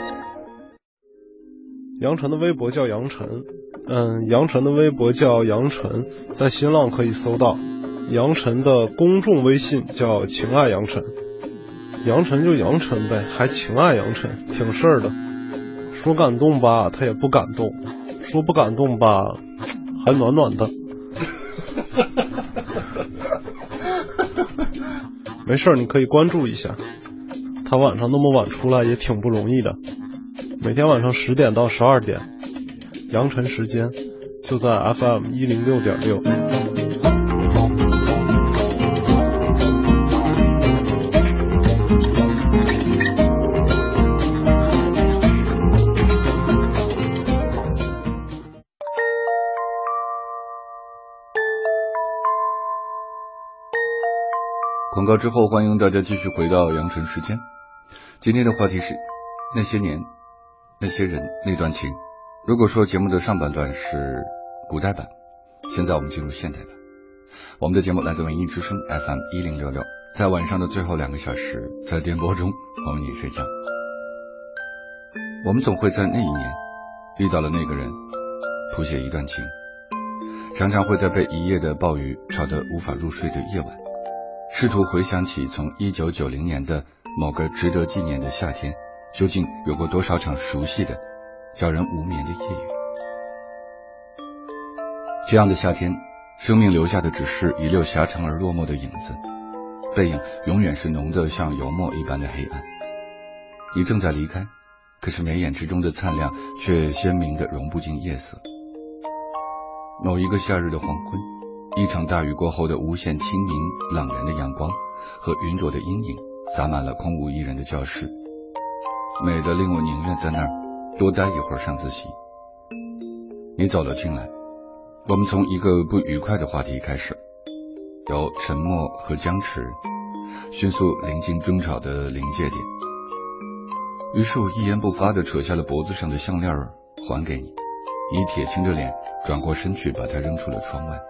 杨晨的微博叫杨晨，嗯，杨晨的微博叫杨晨，在新浪可以搜到。杨晨的公众微信叫情爱杨晨，杨晨就杨晨呗，还情爱杨晨，挺事儿的。说感动吧，他也不感动；说不感动吧，还暖暖的。没事儿，你可以关注一下。他晚上那么晚出来也挺不容易的，每天晚上十点到十二点，阳晨时间就在 FM 一零六点六。广告之后，欢迎大家继续回到阳城时间。今天的话题是那些年、那些人、那段情。如果说节目的上半段是古代版，现在我们进入现代版。我们的节目来自文艺之声 FM 一零六六，在晚上的最后两个小时，在电波中哄你睡觉。我们总会在那一年遇到了那个人，谱写一段情，常常会在被一夜的暴雨吵得无法入睡的夜晚。试图回想起从一九九零年的某个值得纪念的夏天，究竟有过多少场熟悉的、叫人无眠的夜雨？这样的夏天，生命留下的只是一溜狭长而落寞的影子，背影永远是浓得像油墨一般的黑暗。你正在离开，可是眉眼之中的灿烂却鲜明的融不进夜色。某一个夏日的黄昏。一场大雨过后的无限清明，朗然的阳光和云朵的阴影，洒满了空无一人的教室，美得令我宁愿在那儿多待一会儿上自习。你走了进来，我们从一个不愉快的话题开始，由沉默和僵持迅速临近争吵的临界点。于是我一言不发的扯下了脖子上的项链还给你，你铁青着脸转过身去，把它扔出了窗外。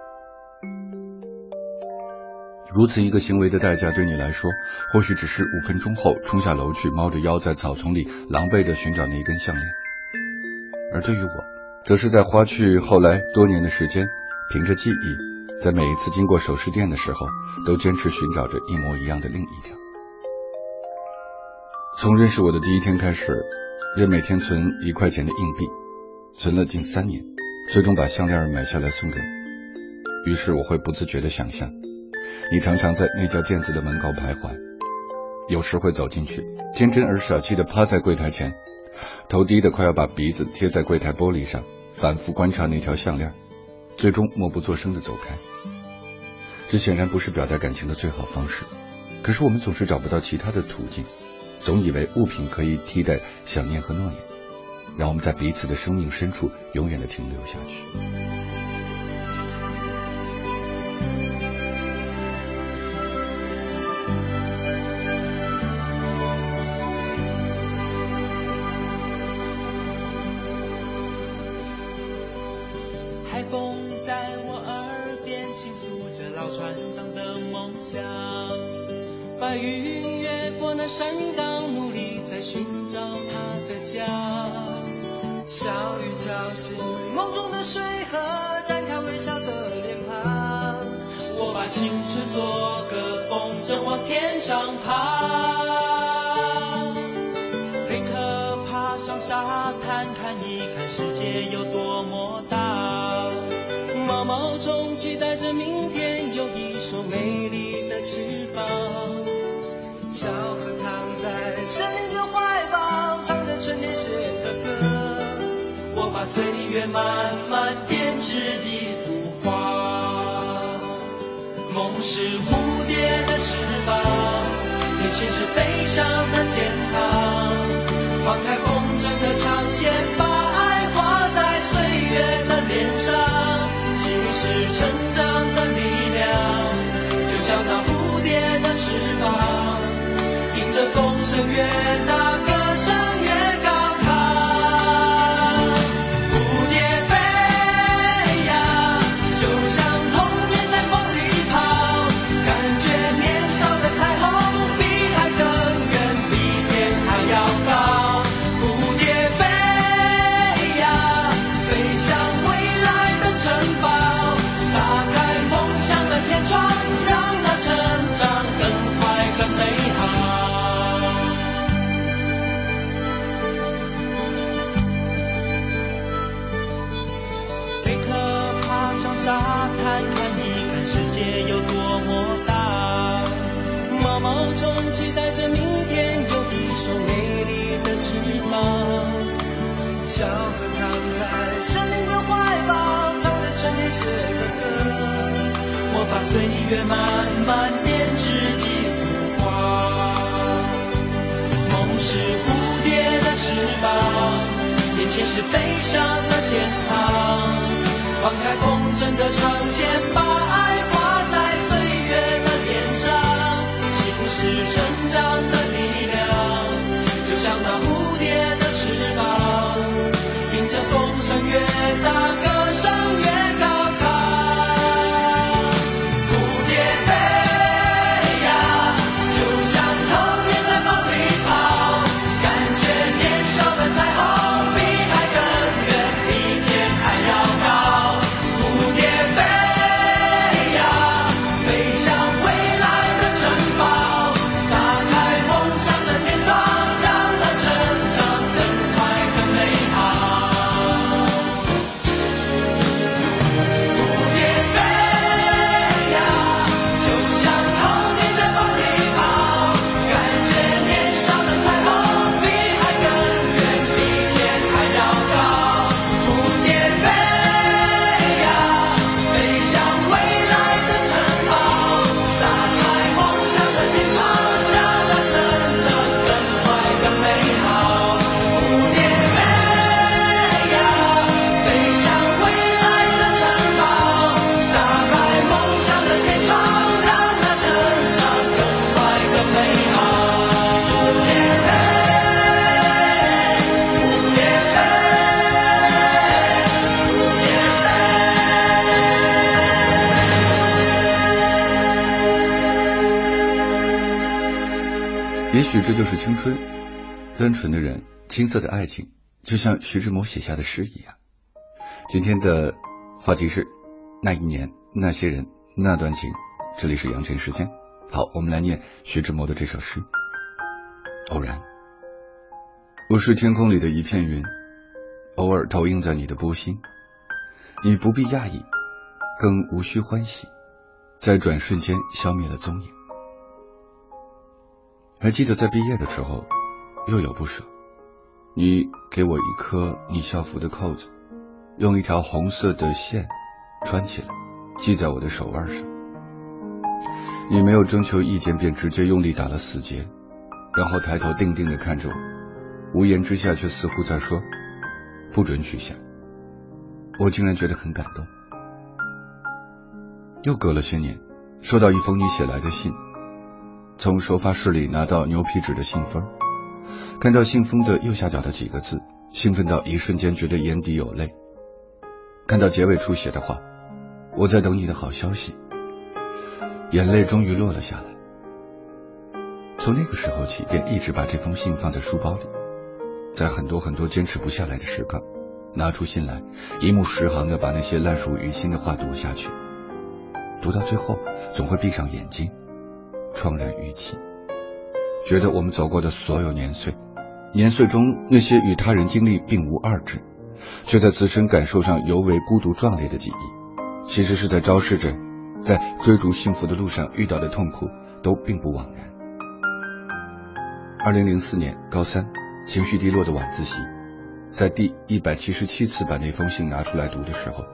如此一个行为的代价，对你来说，或许只是五分钟后冲下楼去，猫着腰在草丛里狼狈的寻找那一根项链；而对于我，则是在花去后来多年的时间，凭着记忆，在每一次经过首饰店的时候，都坚持寻找着一模一样的另一条。从认识我的第一天开始，便每天存一块钱的硬币，存了近三年，最终把项链买下来送给我。于是我会不自觉的想象。你常常在那家店子的门口徘徊，有时会走进去，天真而傻气的趴在柜台前，头低的快要把鼻子贴在柜台玻璃上，反复观察那条项链，最终默不作声的走开。这显然不是表达感情的最好方式，可是我们总是找不到其他的途径，总以为物品可以替代想念和诺言，让我们在彼此的生命深处永远的停留下去。放开风就是青春，单纯的人，青涩的爱情，就像徐志摩写下的诗一样。今天的话题是那一年、那些人、那段情。这里是羊城时间，好，我们来念徐志摩的这首诗。偶然，我是天空里的一片云，偶尔投影在你的波心，你不必讶异，更无需欢喜，在转瞬间消灭了踪影。还记得在毕业的时候，又有不舍。你给我一颗你校服的扣子，用一条红色的线穿起来，系在我的手腕上。你没有征求意见，便直接用力打了死结，然后抬头定定的看着我，无言之下却似乎在说：“不准取下。”我竟然觉得很感动。又隔了些年，收到一封你写来的信。从收发室里拿到牛皮纸的信封，看到信封的右下角的几个字，兴奋到一瞬间觉得眼底有泪。看到结尾处写的话：“我在等你的好消息。”眼泪终于落了下来。从那个时候起，便一直把这封信放在书包里，在很多很多坚持不下来的时刻，拿出信来，一目十行的把那些烂熟于心的话读下去。读到最后，总会闭上眼睛。怆然于泣，觉得我们走过的所有年岁，年岁中那些与他人经历并无二致，却在自身感受上尤为孤独壮烈的记忆，其实是在昭示着，在追逐幸福的路上遇到的痛苦都并不枉然。二零零四年高三，情绪低落的晚自习，在第一百七十七次把那封信拿出来读的时候，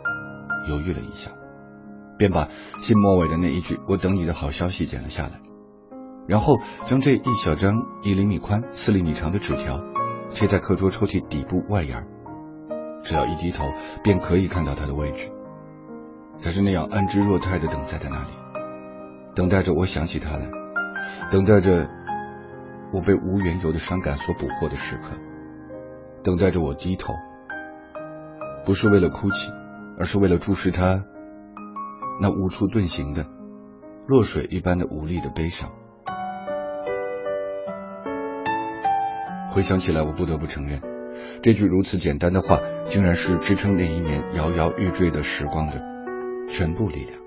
犹豫了一下，便把信末尾的那一句“我等你的好消息”剪了下来。然后将这一小张一厘米宽、四厘米长的纸条贴在课桌抽屉底部外沿，只要一低头便可以看到它的位置。它是那样安之若泰的等在在那里，等待着我想起它来，等待着我被无缘由的伤感所捕获的时刻，等待着我低头，不是为了哭泣，而是为了注视它那无处遁形的落水一般的无力的悲伤。回想起来，我不得不承认，这句如此简单的话，竟然是支撑那一年摇摇欲坠的时光的全部力量。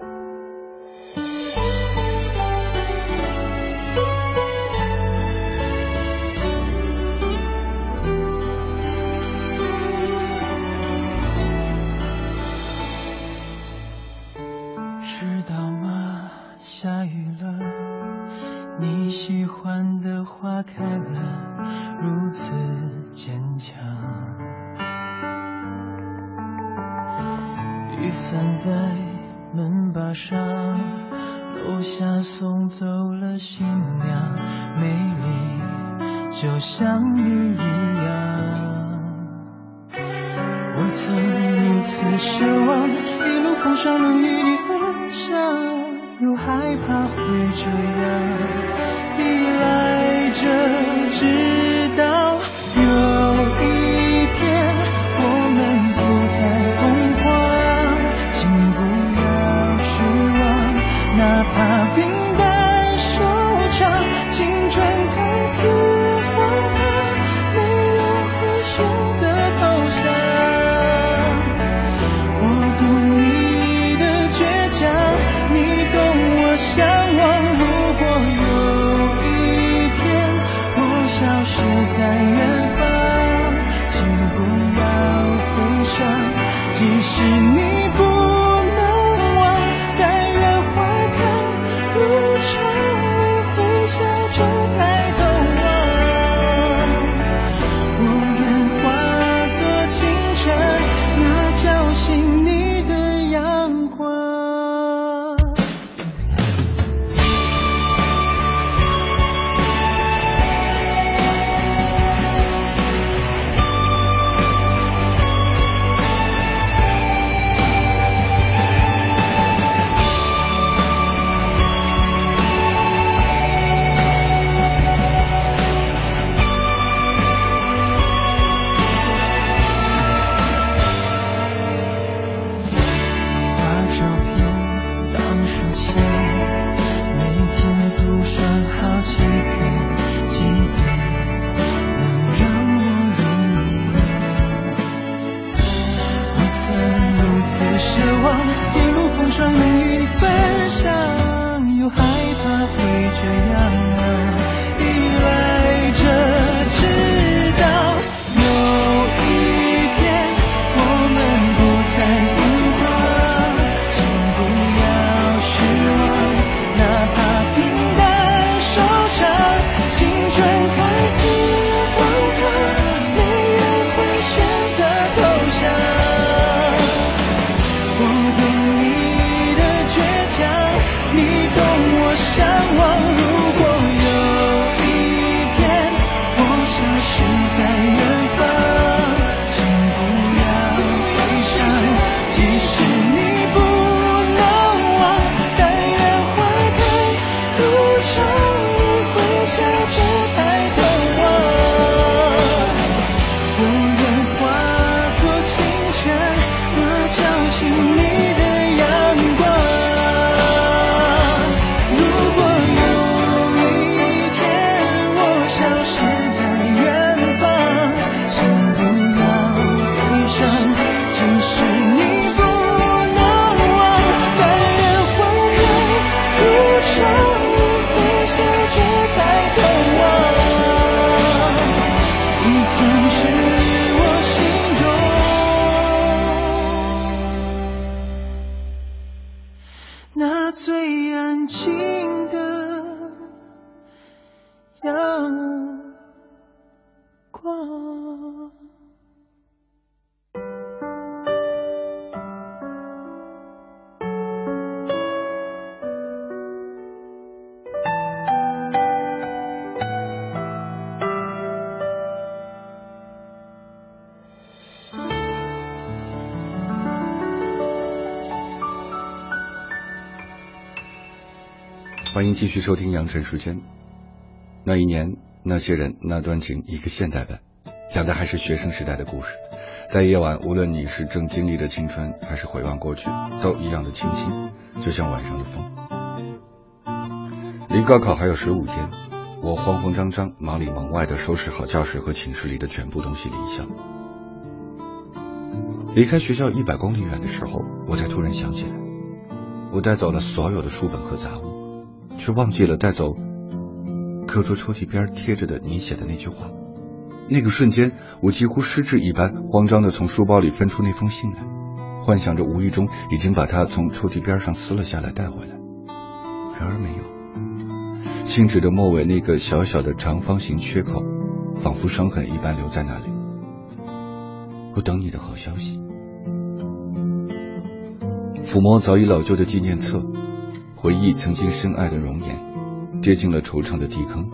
欢迎继续收听《羊城时间》。那一年，那些人，那段情，一个现代版，讲的还是学生时代的故事。在夜晚，无论你是正经历着青春，还是回望过去，都一样的清新，就像晚上的风。离高考还有十五天，我慌慌张张、忙里忙外的收拾好教室和寝室里的全部东西离校。离开学校一百公里远的时候，我才突然想起来，我带走了所有的书本和杂物，却忘记了带走课桌抽屉边贴着的你写的那句话。那个瞬间，我几乎失智一般，慌张的从书包里翻出那封信来，幻想着无意中已经把它从抽屉边上撕了下来带回来，然而没有。信纸的末尾那个小小的长方形缺口，仿佛伤痕一般留在那里。我等你的好消息。抚摸早已老旧的纪念册，回忆曾经深爱的容颜，跌进了惆怅的地坑，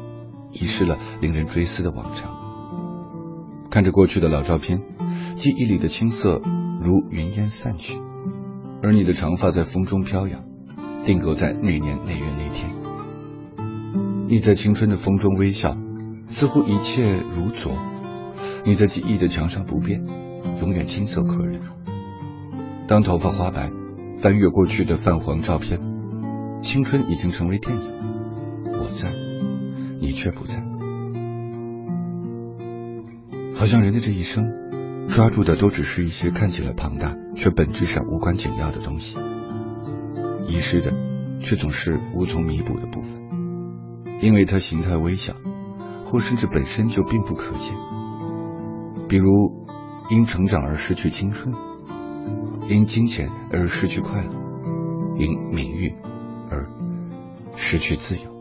遗失了令人追思的往常。看着过去的老照片，记忆里的青涩如云烟散去，而你的长发在风中飘扬，定格在那年那月那天。你在青春的风中微笑，似乎一切如昨。你在记忆的墙上不变，永远青涩可人。当头发花白，翻阅过去的泛黄照片，青春已经成为电影。我在，你却不在。好像人的这一生，抓住的都只是一些看起来庞大却本质上无关紧要的东西，遗失的却总是无从弥补的部分，因为它形态微小，或甚至本身就并不可见。比如，因成长而失去青春，因金钱而失去快乐，因名誉而失去自由。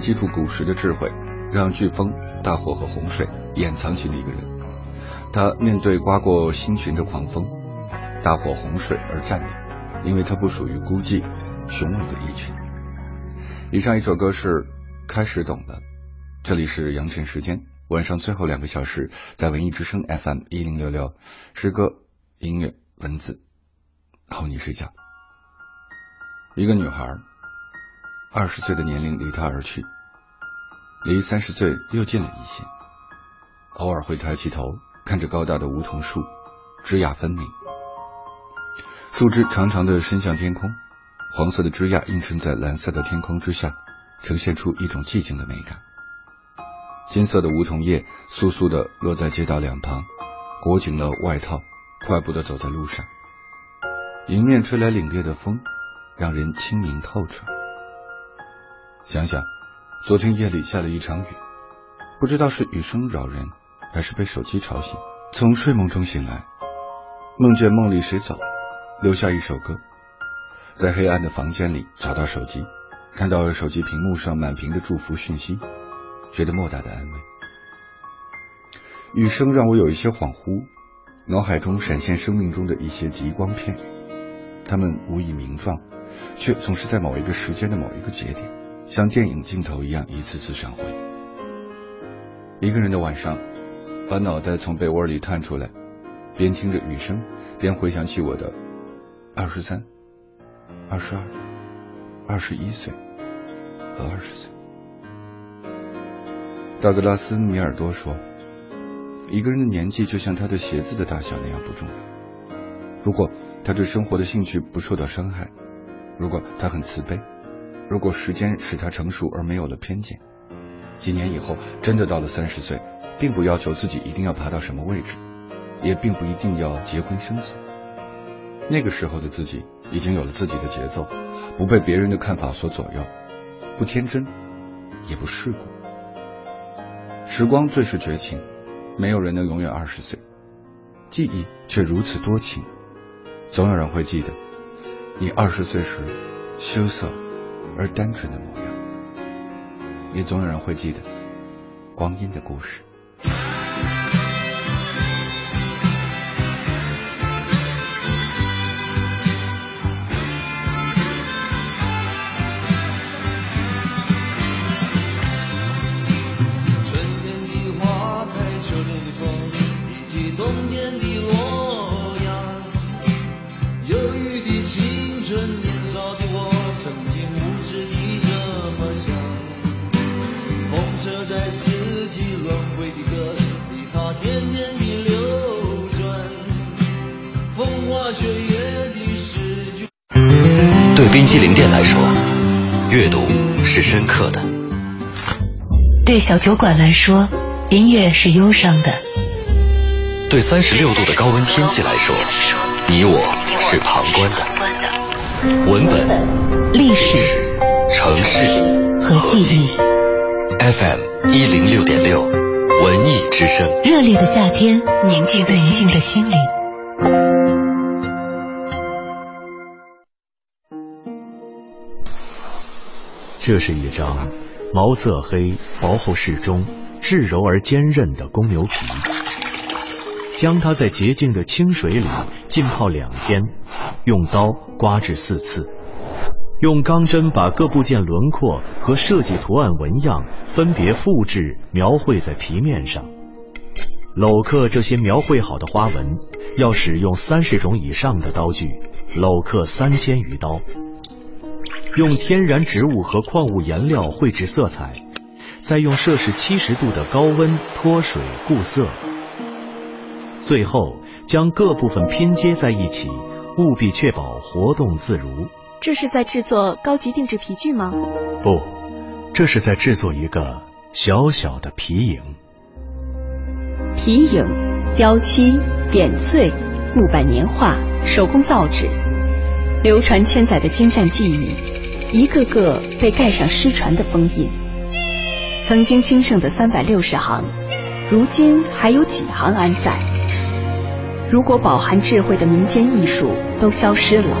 记住古时的智慧，让飓风、大火和洪水掩藏起那个人。他面对刮过星群的狂风、大火、洪水而站立，因为他不属于孤寂、雄伟的一群。以上一首歌是《开始懂了》，这里是羊晨时间，晚上最后两个小时，在文艺之声 FM 一零六六，诗歌、音乐、文字，哄你睡觉。一个女孩，二十岁的年龄离他而去，离三十岁又近了一些。偶尔会抬起头，看着高大的梧桐树，枝桠分明，树枝长长的伸向天空，黄色的枝桠映衬在蓝色的天空之下，呈现出一种寂静的美感。金色的梧桐叶簌簌的落在街道两旁，裹紧了外套，快步的走在路上。迎面吹来凛冽的风。让人清明透彻。想想，昨天夜里下了一场雨，不知道是雨声扰人，还是被手机吵醒。从睡梦中醒来，梦见梦里谁走，留下一首歌。在黑暗的房间里找到手机，看到手机屏幕上满屏的祝福讯息，觉得莫大的安慰。雨声让我有一些恍惚，脑海中闪现生命中的一些极光片，它们无以名状。却总是在某一个时间的某一个节点，像电影镜头一样一次次闪回。一个人的晚上，把脑袋从被窝里探出来，边听着雨声，边回想起我的二十三、二十二、二十一岁和二十岁。道格拉斯·米尔多说：“一个人的年纪就像他的鞋子的大小那样不重要。如果他对生活的兴趣不受到伤害。”如果他很慈悲，如果时间使他成熟而没有了偏见，几年以后真的到了三十岁，并不要求自己一定要爬到什么位置，也并不一定要结婚生子。那个时候的自己已经有了自己的节奏，不被别人的看法所左右，不天真，也不世故。时光最是绝情，没有人能永远二十岁，记忆却如此多情，总有人会记得。你二十岁时羞涩而单纯的模样，也总有人会记得光阴的故事。小酒馆来说，音乐是忧伤的；对三十六度的高温天气来说，你我是旁观的。文本、历史、城市和记忆。FM 一零六点六，文艺之声。热烈的夏天，宁静的宁静的心灵。这是一张毛色黑、薄厚适中、质柔而坚韧的公牛皮，将它在洁净的清水里浸泡两天，用刀刮至四次，用钢针把各部件轮廓和设计图案纹样分别复制描绘在皮面上。镂刻这些描绘好的花纹，要使用三十种以上的刀具，镂刻三千余刀。用天然植物和矿物颜料绘制色彩，再用摄氏七十度的高温脱水固色，最后将各部分拼接在一起，务必确保活动自如。这是在制作高级定制皮具吗？不，这是在制作一个小小的皮影。皮影，雕漆、点翠、木板年画、手工造纸，流传千载的精湛技艺。一个个被盖上失传的封印。曾经兴盛的三百六十行，如今还有几行安在？如果饱含智慧的民间艺术都消失了，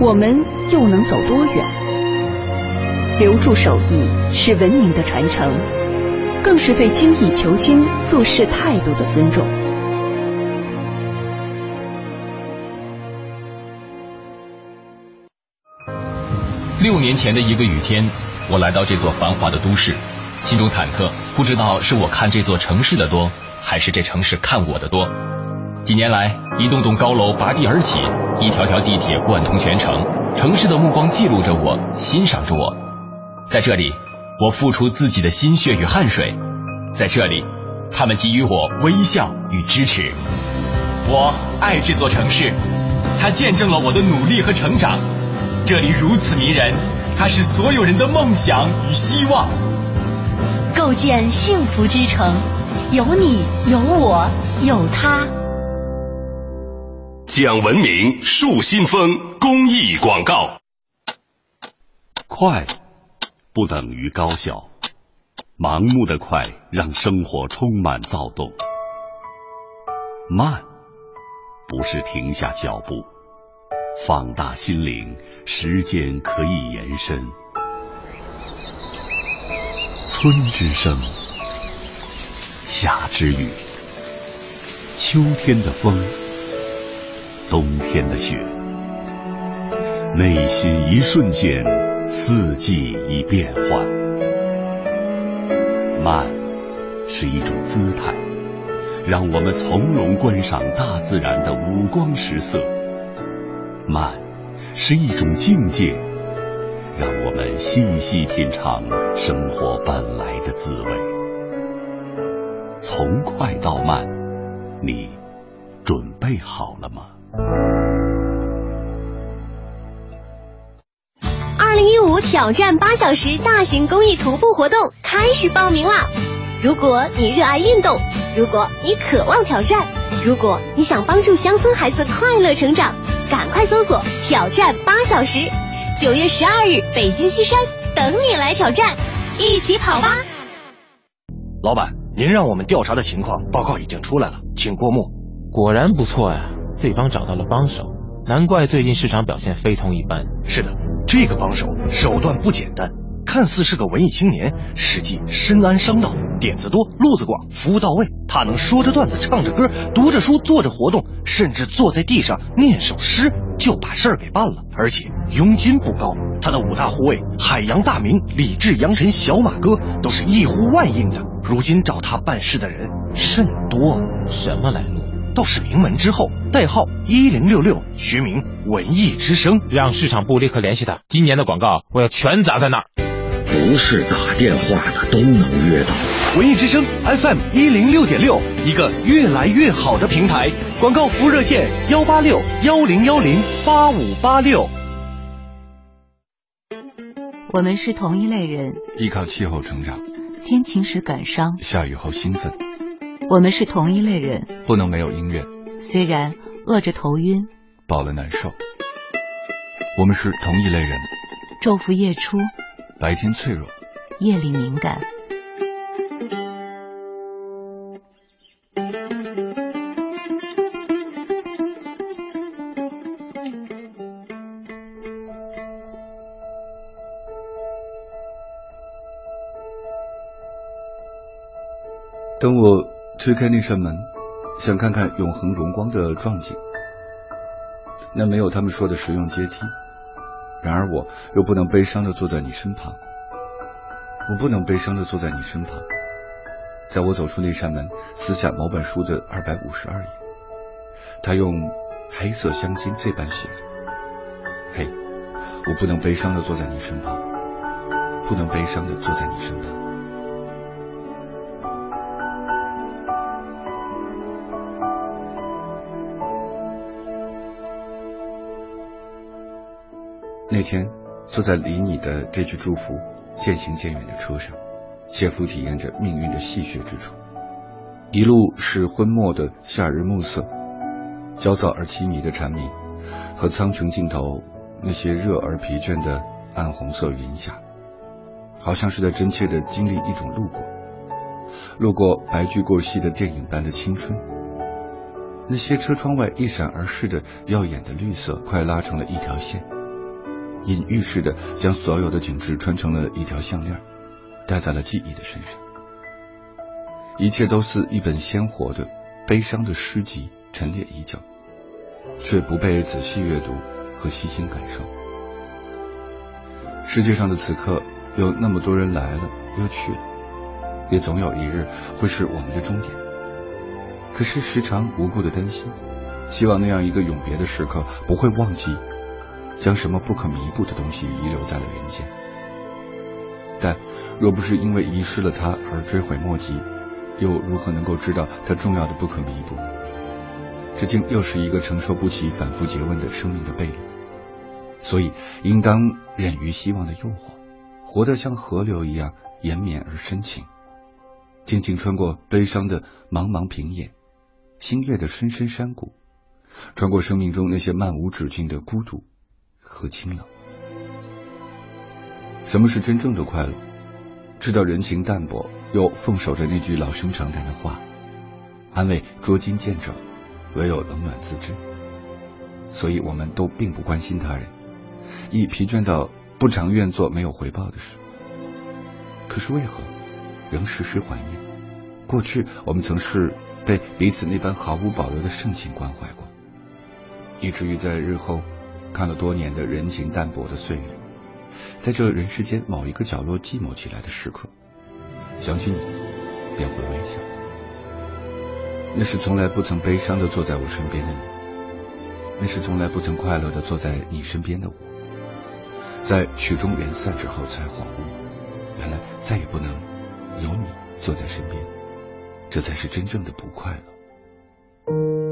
我们又能走多远？留住手艺是文明的传承，更是对精益求精做事态度的尊重。六年前的一个雨天，我来到这座繁华的都市，心中忐忑，不知道是我看这座城市的多，还是这城市看我的多。几年来，一栋栋高楼拔地而起，一条条地铁贯通全城，城市的目光记录着我，欣赏着我。在这里，我付出自己的心血与汗水；在这里，他们给予我微笑与支持。我爱这座城市，它见证了我的努力和成长。这里如此迷人，它是所有人的梦想与希望。构建幸福之城，有你，有我，有他。讲文明树新风公益广告。快不等于高效，盲目的快让生活充满躁动。慢不是停下脚步。放大心灵，时间可以延伸。春之声，夏之雨，秋天的风，冬天的雪，内心一瞬间，四季已变换。慢是一种姿态，让我们从容观赏大自然的五光十色。慢，是一种境界，让我们细细品尝生活本来的滋味。从快到慢，你准备好了吗？二零一五挑战八小时大型公益徒步活动开始报名啦！如果你热爱运动，如果你渴望挑战，如果你想帮助乡村孩子快乐成长。赶快搜索“挑战八小时”，九月十二日北京西山等你来挑战，一起跑吧！老板，您让我们调查的情况报告已经出来了，请过目。果然不错呀，对方找到了帮手，难怪最近市场表现非同一般。是的，这个帮手手段不简单，看似是个文艺青年，实际深谙商道，点子多，路子广，服务到位。他能说着段子，唱着歌，读着书，做着活动。甚至坐在地上念首诗就把事儿给办了，而且佣金不高。他的五大护卫海洋大明、李治、杨晨、小马哥都是一呼万应的。如今找他办事的人甚多，什么来路？倒是名门之后，代号一零六六，学名文艺之声。让市场部立刻联系他，今年的广告我要全砸在那儿。不是打电话的都能约到。文艺之声 FM 一零六点六，一个越来越好的平台。广告服务热线：幺八六幺零幺零八五八六。我们是同一类人，依靠气候成长，天晴时感伤，下雨后兴奋。我们是同一类人，不能没有音乐，虽然饿着头晕，饱了难受。我们是同一类人，昼伏夜出，白天脆弱，夜里敏感。等我推开那扇门，想看看永恒荣光的壮景，那没有他们说的实用阶梯。然而我又不能悲伤的坐在你身旁，我不能悲伤的坐在你身旁。在我走出那扇门，撕下某本书的二百五十二页，他用黑色香精这般写着：“嘿，我不能悲伤的坐在你身旁，不能悲伤的坐在你身旁。”天，坐在离你的这句祝福渐行渐远的车上，谢夫体验着命运的戏谑之处。一路是昏墨的夏日暮色，焦躁而凄迷的蝉鸣，和苍穹尽头那些热而疲倦的暗红色云霞，好像是在真切的经历一种路过，路过白驹过隙的电影般的青春。那些车窗外一闪而逝的耀眼的绿色，快拉成了一条线。隐喻式的将所有的景致穿成了一条项链，戴在了记忆的身上。一切都似一本鲜活的、悲伤的诗集，陈列已久，却不被仔细阅读和细心感受。世界上的此刻，有那么多人来了又去了，也总有一日会是我们的终点。可是时常无故的担心，希望那样一个永别的时刻不会忘记，将什么不可弥补的东西遗留在了人间。但若不是因为遗失了它而追悔莫及，又如何能够知道它重要的不可弥补？这竟又是一个承受不起反复诘问的生命的背离。所以，应当忍于希望的诱惑，活得像河流一样延绵而深情，静静穿过悲伤的茫茫平野，星月的深深山谷，穿过生命中那些漫无止境的孤独和清冷。什么是真正的快乐？知道人情淡薄，又奉守着那句老生常谈的话：安慰捉襟见肘，唯有冷暖自知。所以，我们都并不关心他人。亦疲倦到不常愿做没有回报的事，可是为何仍时时怀念过去？我们曾是被彼此那般毫无保留的盛情关怀过，以至于在日后看了多年的人情淡薄的岁月，在这人世间某一个角落寂寞起来的时刻，想起你便会微笑。那是从来不曾悲伤的坐在我身边的你，那是从来不曾快乐的坐在你身边的我。在曲终人散之后，才恍悟，原来再也不能有你坐在身边，这才是真正的不快乐。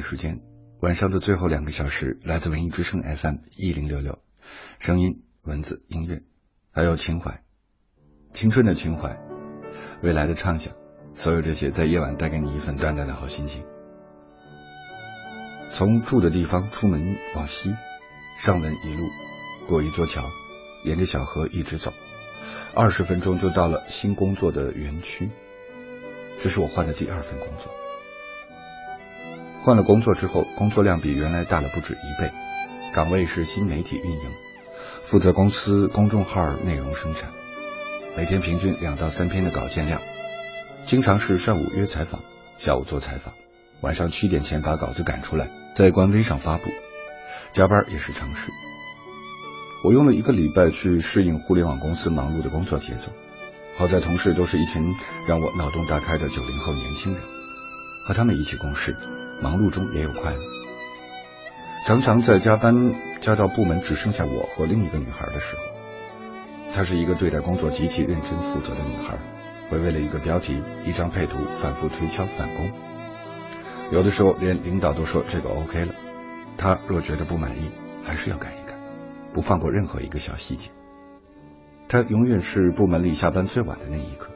时间。晚上的最后两个小时，来自文艺之声 FM 一零六六，声音、文字、音乐，还有情怀，青春的情怀，未来的畅想，所有这些在夜晚带给你一份淡淡的好心情。从住的地方出门往西，上门一路过一座桥，沿着小河一直走，二十分钟就到了新工作的园区。这是我换的第二份工作。换了工作之后，工作量比原来大了不止一倍，岗位是新媒体运营，负责公司公众号内容生产，每天平均两到三篇的稿件量，经常是上午约采访，下午做采访，晚上七点前把稿子赶出来，在官微上发布，加班也是常事。我用了一个礼拜去适应互联网公司忙碌的工作节奏，好在同事都是一群让我脑洞大开的九零后年轻人，和他们一起共事。忙碌中也有快乐，常常在加班加到部门只剩下我和另一个女孩的时候，她是一个对待工作极其认真负责的女孩，会为了一个标题、一张配图反复推敲返工，有的时候连领导都说这个 OK 了，她若觉得不满意，还是要改一改，不放过任何一个小细节。她永远是部门里下班最晚的那一个。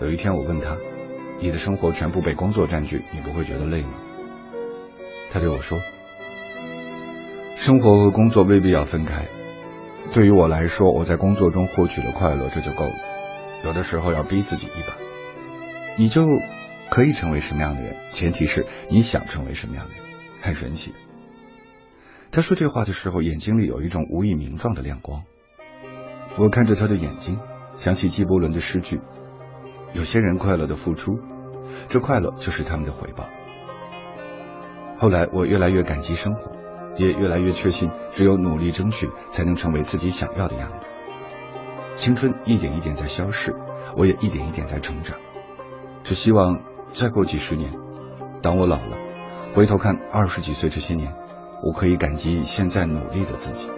有一天我问她。你的生活全部被工作占据，你不会觉得累吗？他对我说：“生活和工作未必要分开。对于我来说，我在工作中获取了快乐，这就够了。有的时候要逼自己一把，你就可以成为什么样的人。前提是你想成为什么样的人，很神奇的。”他说这话的时候，眼睛里有一种无以名状的亮光。我看着他的眼睛，想起纪伯伦的诗句。有些人快乐的付出，这快乐就是他们的回报。后来我越来越感激生活，也越来越确信，只有努力争取，才能成为自己想要的样子。青春一点一点在消逝，我也一点一点在成长。只希望再过几十年，当我老了，回头看二十几岁这些年，我可以感激现在努力的自己。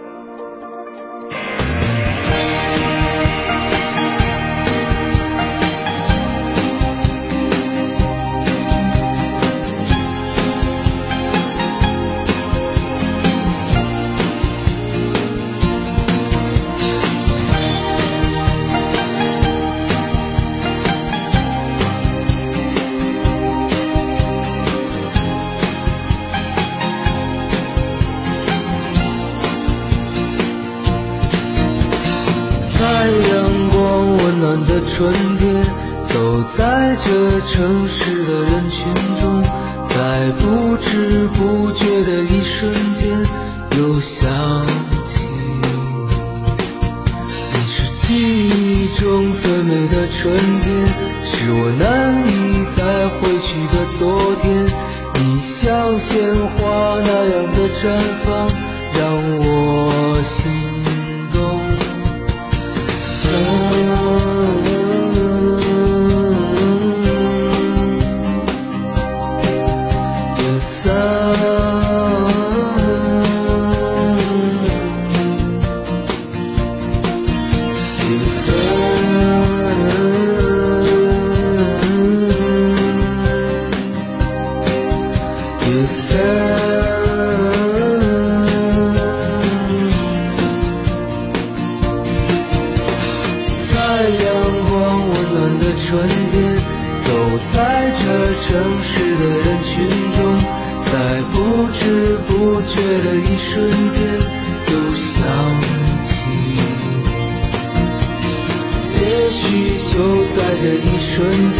一瞬间，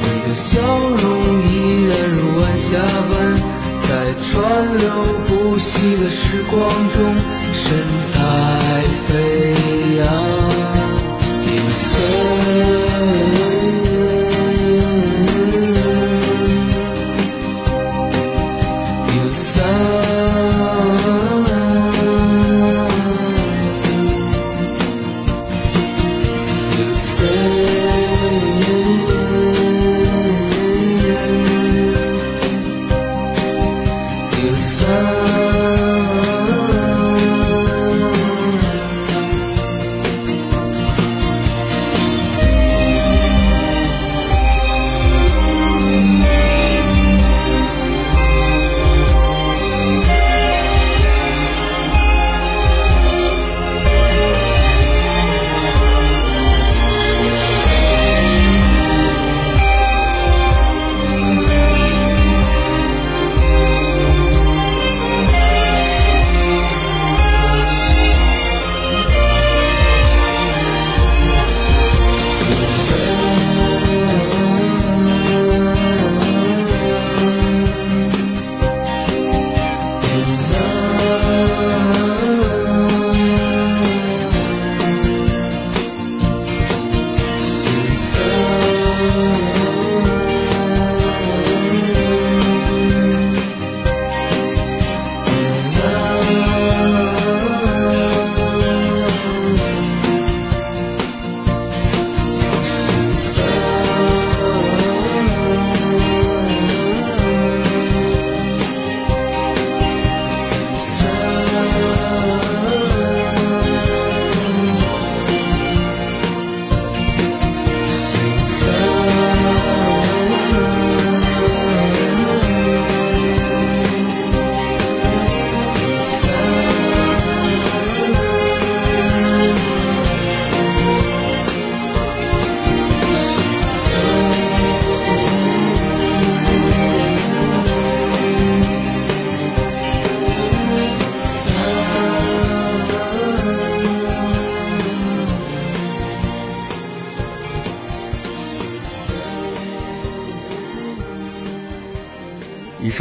你的笑容依然如晚霞般，在川流不息的时光中神采飞扬。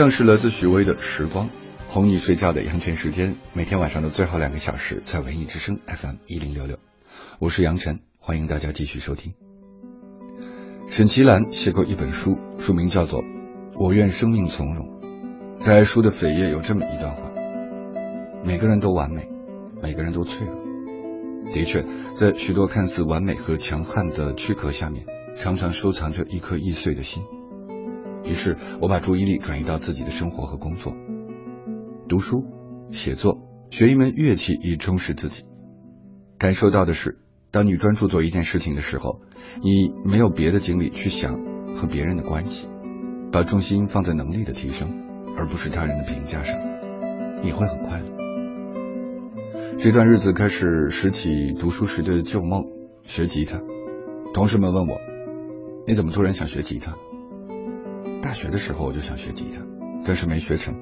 上是来自许巍的《时光》，哄你睡觉的阳晨时间，每天晚上的最后两个小时，在文艺之声 FM 一零六六，我是杨晨，欢迎大家继续收听。沈其兰写过一本书，书名叫做《我愿生命从容》。在书的扉页有这么一段话：每个人都完美，每个人都脆弱。的确，在许多看似完美和强悍的躯壳下面，常常收藏着一颗易碎的心。于是我把注意力转移到自己的生活和工作，读书、写作、学一门乐器以充实自己。感受到的是，当你专注做一件事情的时候，你没有别的精力去想和别人的关系，把重心放在能力的提升，而不是他人的评价上，你会很快乐。这段日子开始拾起读书时的旧梦，学吉他。同事们问我：“你怎么突然想学吉他？”大学的时候我就想学吉他，但是没学成，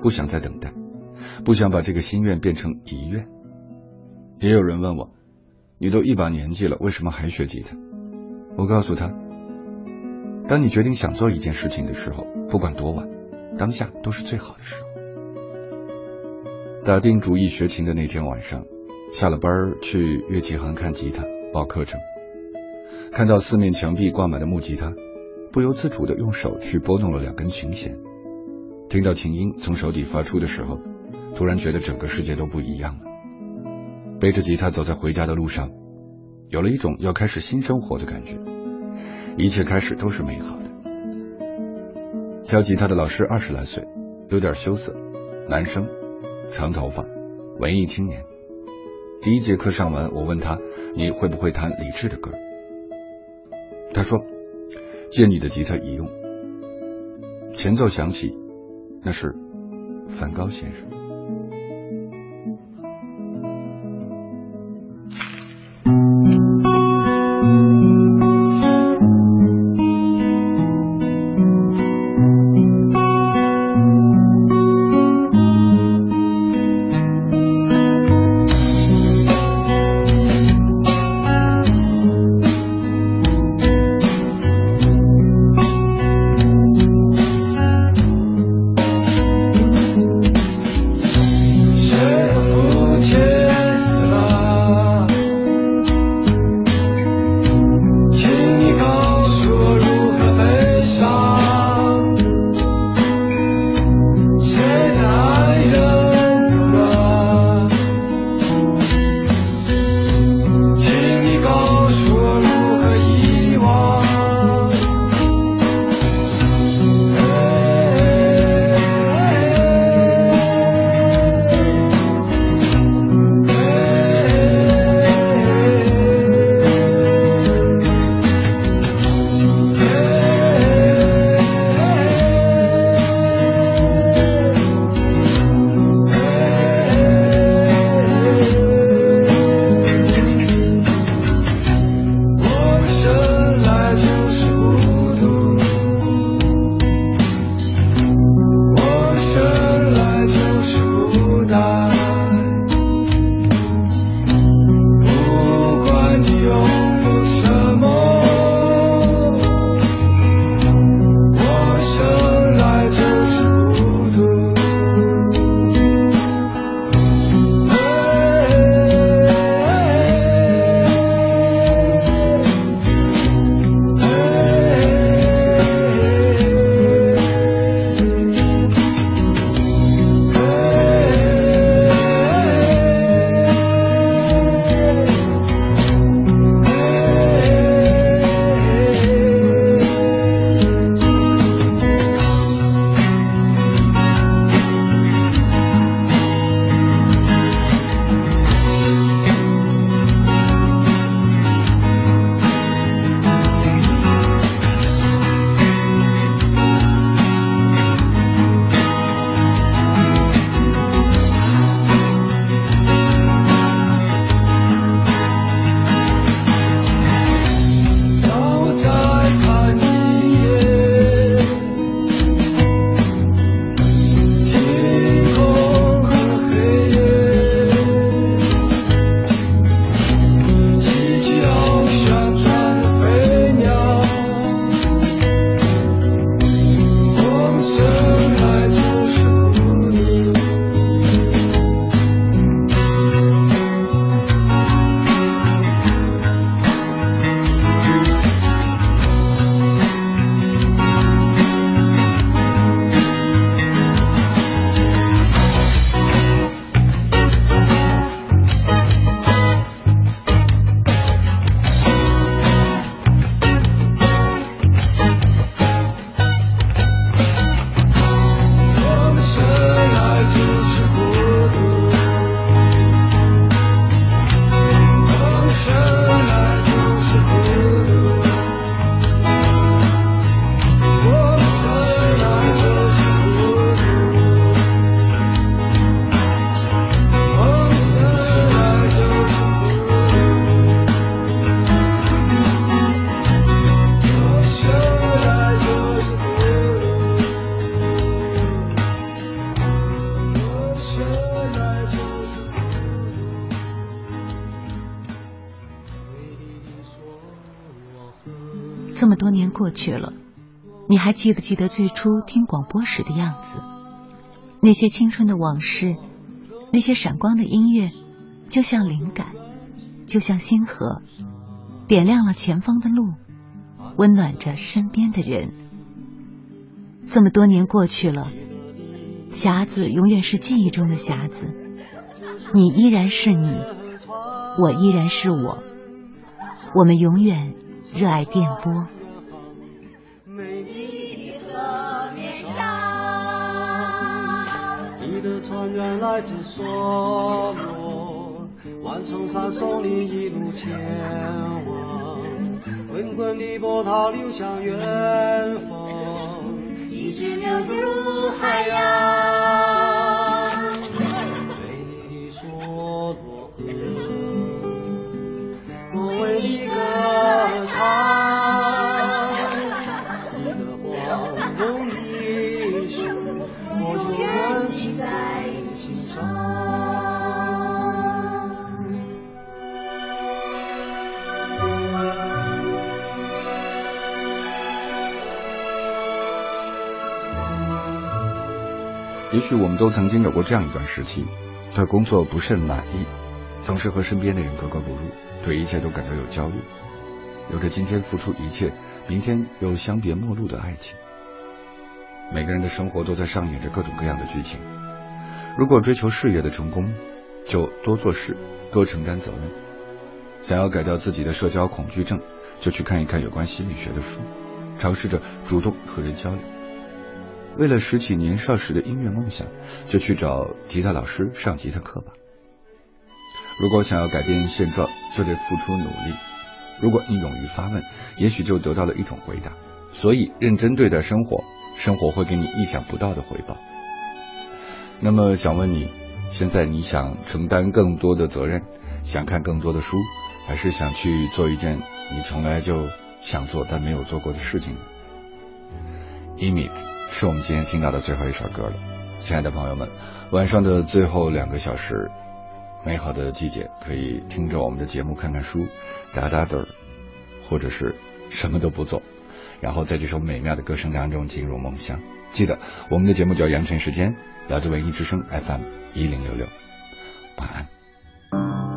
不想再等待，不想把这个心愿变成遗愿。也有人问我：“你都一把年纪了，为什么还学吉他？”我告诉他：“当你决定想做一件事情的时候，不管多晚，当下都是最好的时候。”打定主意学琴的那天晚上，下了班去乐器行看吉他报课程，看到四面墙壁挂满的木吉他。不由自主的用手去拨弄了两根琴弦，听到琴音从手底发出的时候，突然觉得整个世界都不一样了。背着吉他走在回家的路上，有了一种要开始新生活的感觉，一切开始都是美好的。教吉他的老师二十来岁，有点羞涩，男生，长头发，文艺青年。第一节课上完，我问他你会不会弹李志的歌？他说。借你的吉他一用，前奏响起，那是梵高先生。去了，你还记不记得最初听广播时的样子？那些青春的往事，那些闪光的音乐，就像灵感，就像星河，点亮了前方的路，温暖着身边的人。这么多年过去了，匣子永远是记忆中的匣子，你依然是你，我依然是我，我们永远热爱电波。你的船员来自梭罗，万重山送你一路前往，滚滚的波涛流向远方，一直流入海洋。美丽的梭罗河，我为你歌唱，也许我们都曾经有过这样一段时期，对工作不甚满意，总是和身边的人格格不入，对一切都感到有焦虑，有着今天付出一切，明天又相别陌路的爱情。每个人的生活都在上演着各种各样的剧情。如果追求事业的成功，就多做事，多承担责任。想要改掉自己的社交恐惧症，就去看一看有关心理学的书，尝试着主动和人交流。为了拾起年少时的音乐梦想，就去找吉他老师上吉他课吧。如果想要改变现状，就得付出努力。如果你勇于发问，也许就得到了一种回答。所以，认真对待生活，生活会给你意想不到的回报。那么，想问你，现在你想承担更多的责任，想看更多的书，还是想去做一件你从来就想做但没有做过的事情呢？Image 是我们今天听到的最后一首歌了，亲爱的朋友们，晚上的最后两个小时，美好的季节，可以听着我们的节目，看看书，打打盹儿，或者是什么都不做，然后在这首美妙的歌声当中进入梦乡。记得我们的节目叫羊城时间，来自文艺之声 FM 一零六六，晚安。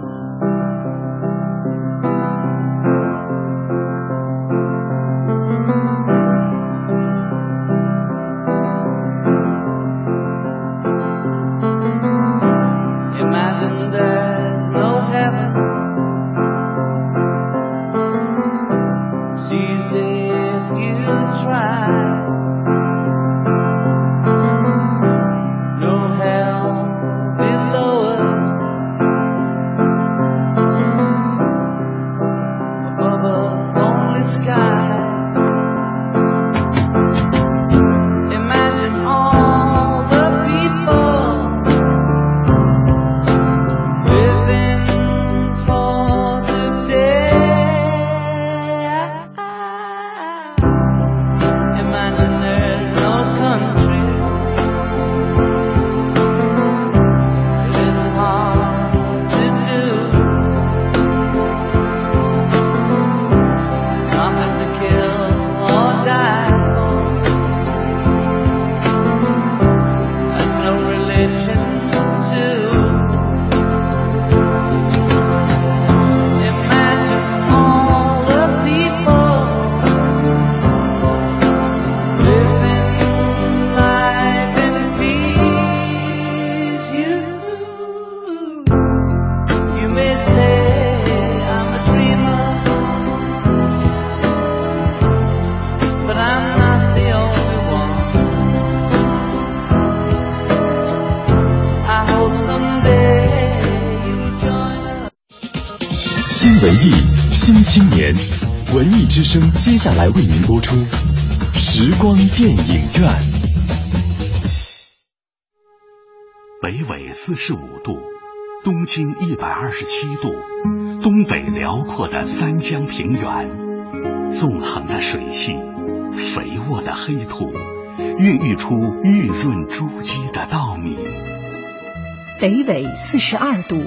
北纬四十二度，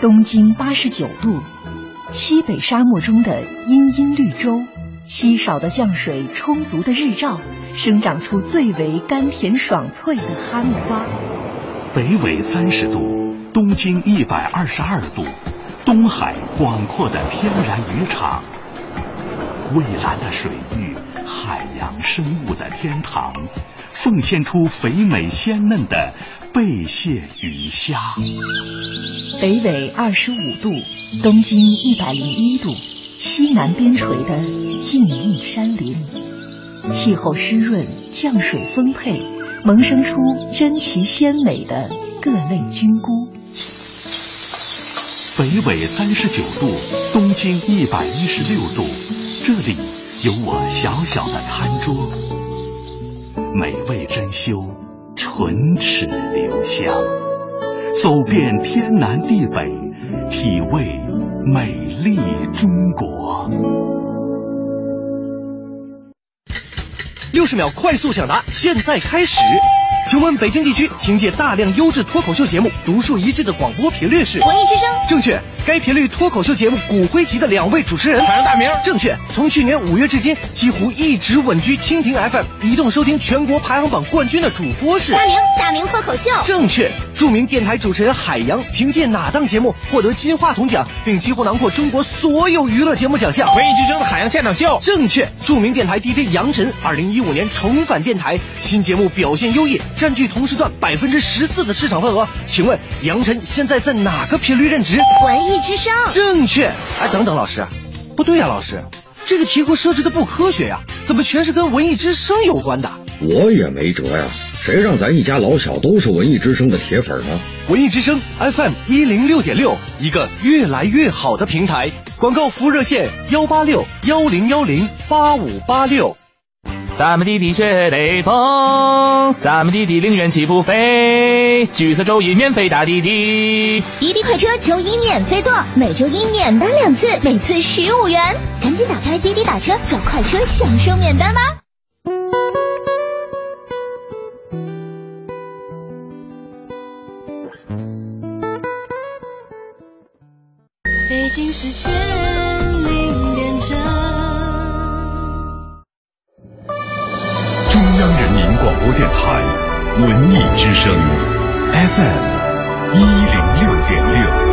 东经八十九度，西北沙漠中的茵茵绿洲，稀少的降水，充足的日照，生长出最为甘甜爽脆的哈密瓜。北纬三十度，东经一百二十二度，东海广阔的天然渔场，蔚蓝的水域，海洋生物的天堂，奉献出肥美鲜嫩的贝蟹鱼虾。北纬二十五度，东经一百零一度，西南边陲的静谧山林，气候湿润，降水丰沛，萌生出珍奇鲜美的各类菌菇。北纬三十九度，东经一百一十六度，这里有我小小的餐桌，美味珍馐，唇齿留香。走遍天南地北，体味美丽中国。六十秒快速抢答，现在开始。请问北京地区凭借大量优质脱口秀节目，独树一帜的广播频率是？文艺之声。正确。该频率脱口秀节目骨灰级的两位主持人。海洋大名。正确。从去年五月至今，几乎一直稳居蜻蜓 FM 移动收听全国排行榜冠军的主播是？大明。大明脱口秀。正确。著名电台主持人海洋凭借哪档节目获得金话筒奖，并几乎囊括中国所有娱乐节目奖项？文艺之声的海洋现场秀。正确。著名电台 DJ 杨晨，二零一五年重返电台，新节目表现优异，占据同时段百分之十四的市场份额。请问杨晨现在在哪个频率任职？文艺之声。正确。哎，等等，老师，不对呀，老师，这个题库设置的不科学呀，怎么全是跟文艺之声有关的？我也没辙呀，谁让咱一家老小都是文艺之声的铁粉呢？文艺之声 FM 一零六点六，一个越来越好的平台。广告服务热线：幺八六幺零幺零八五八六。咱们的的学雷锋，咱们的的零元起步飞，橘色周一免费打滴滴，滴滴快车周一免费坐，每周一免单两次，每次十五元，赶紧打开滴滴打车叫快车享受免单吧。北京时间文艺之声 FM 一零六点六。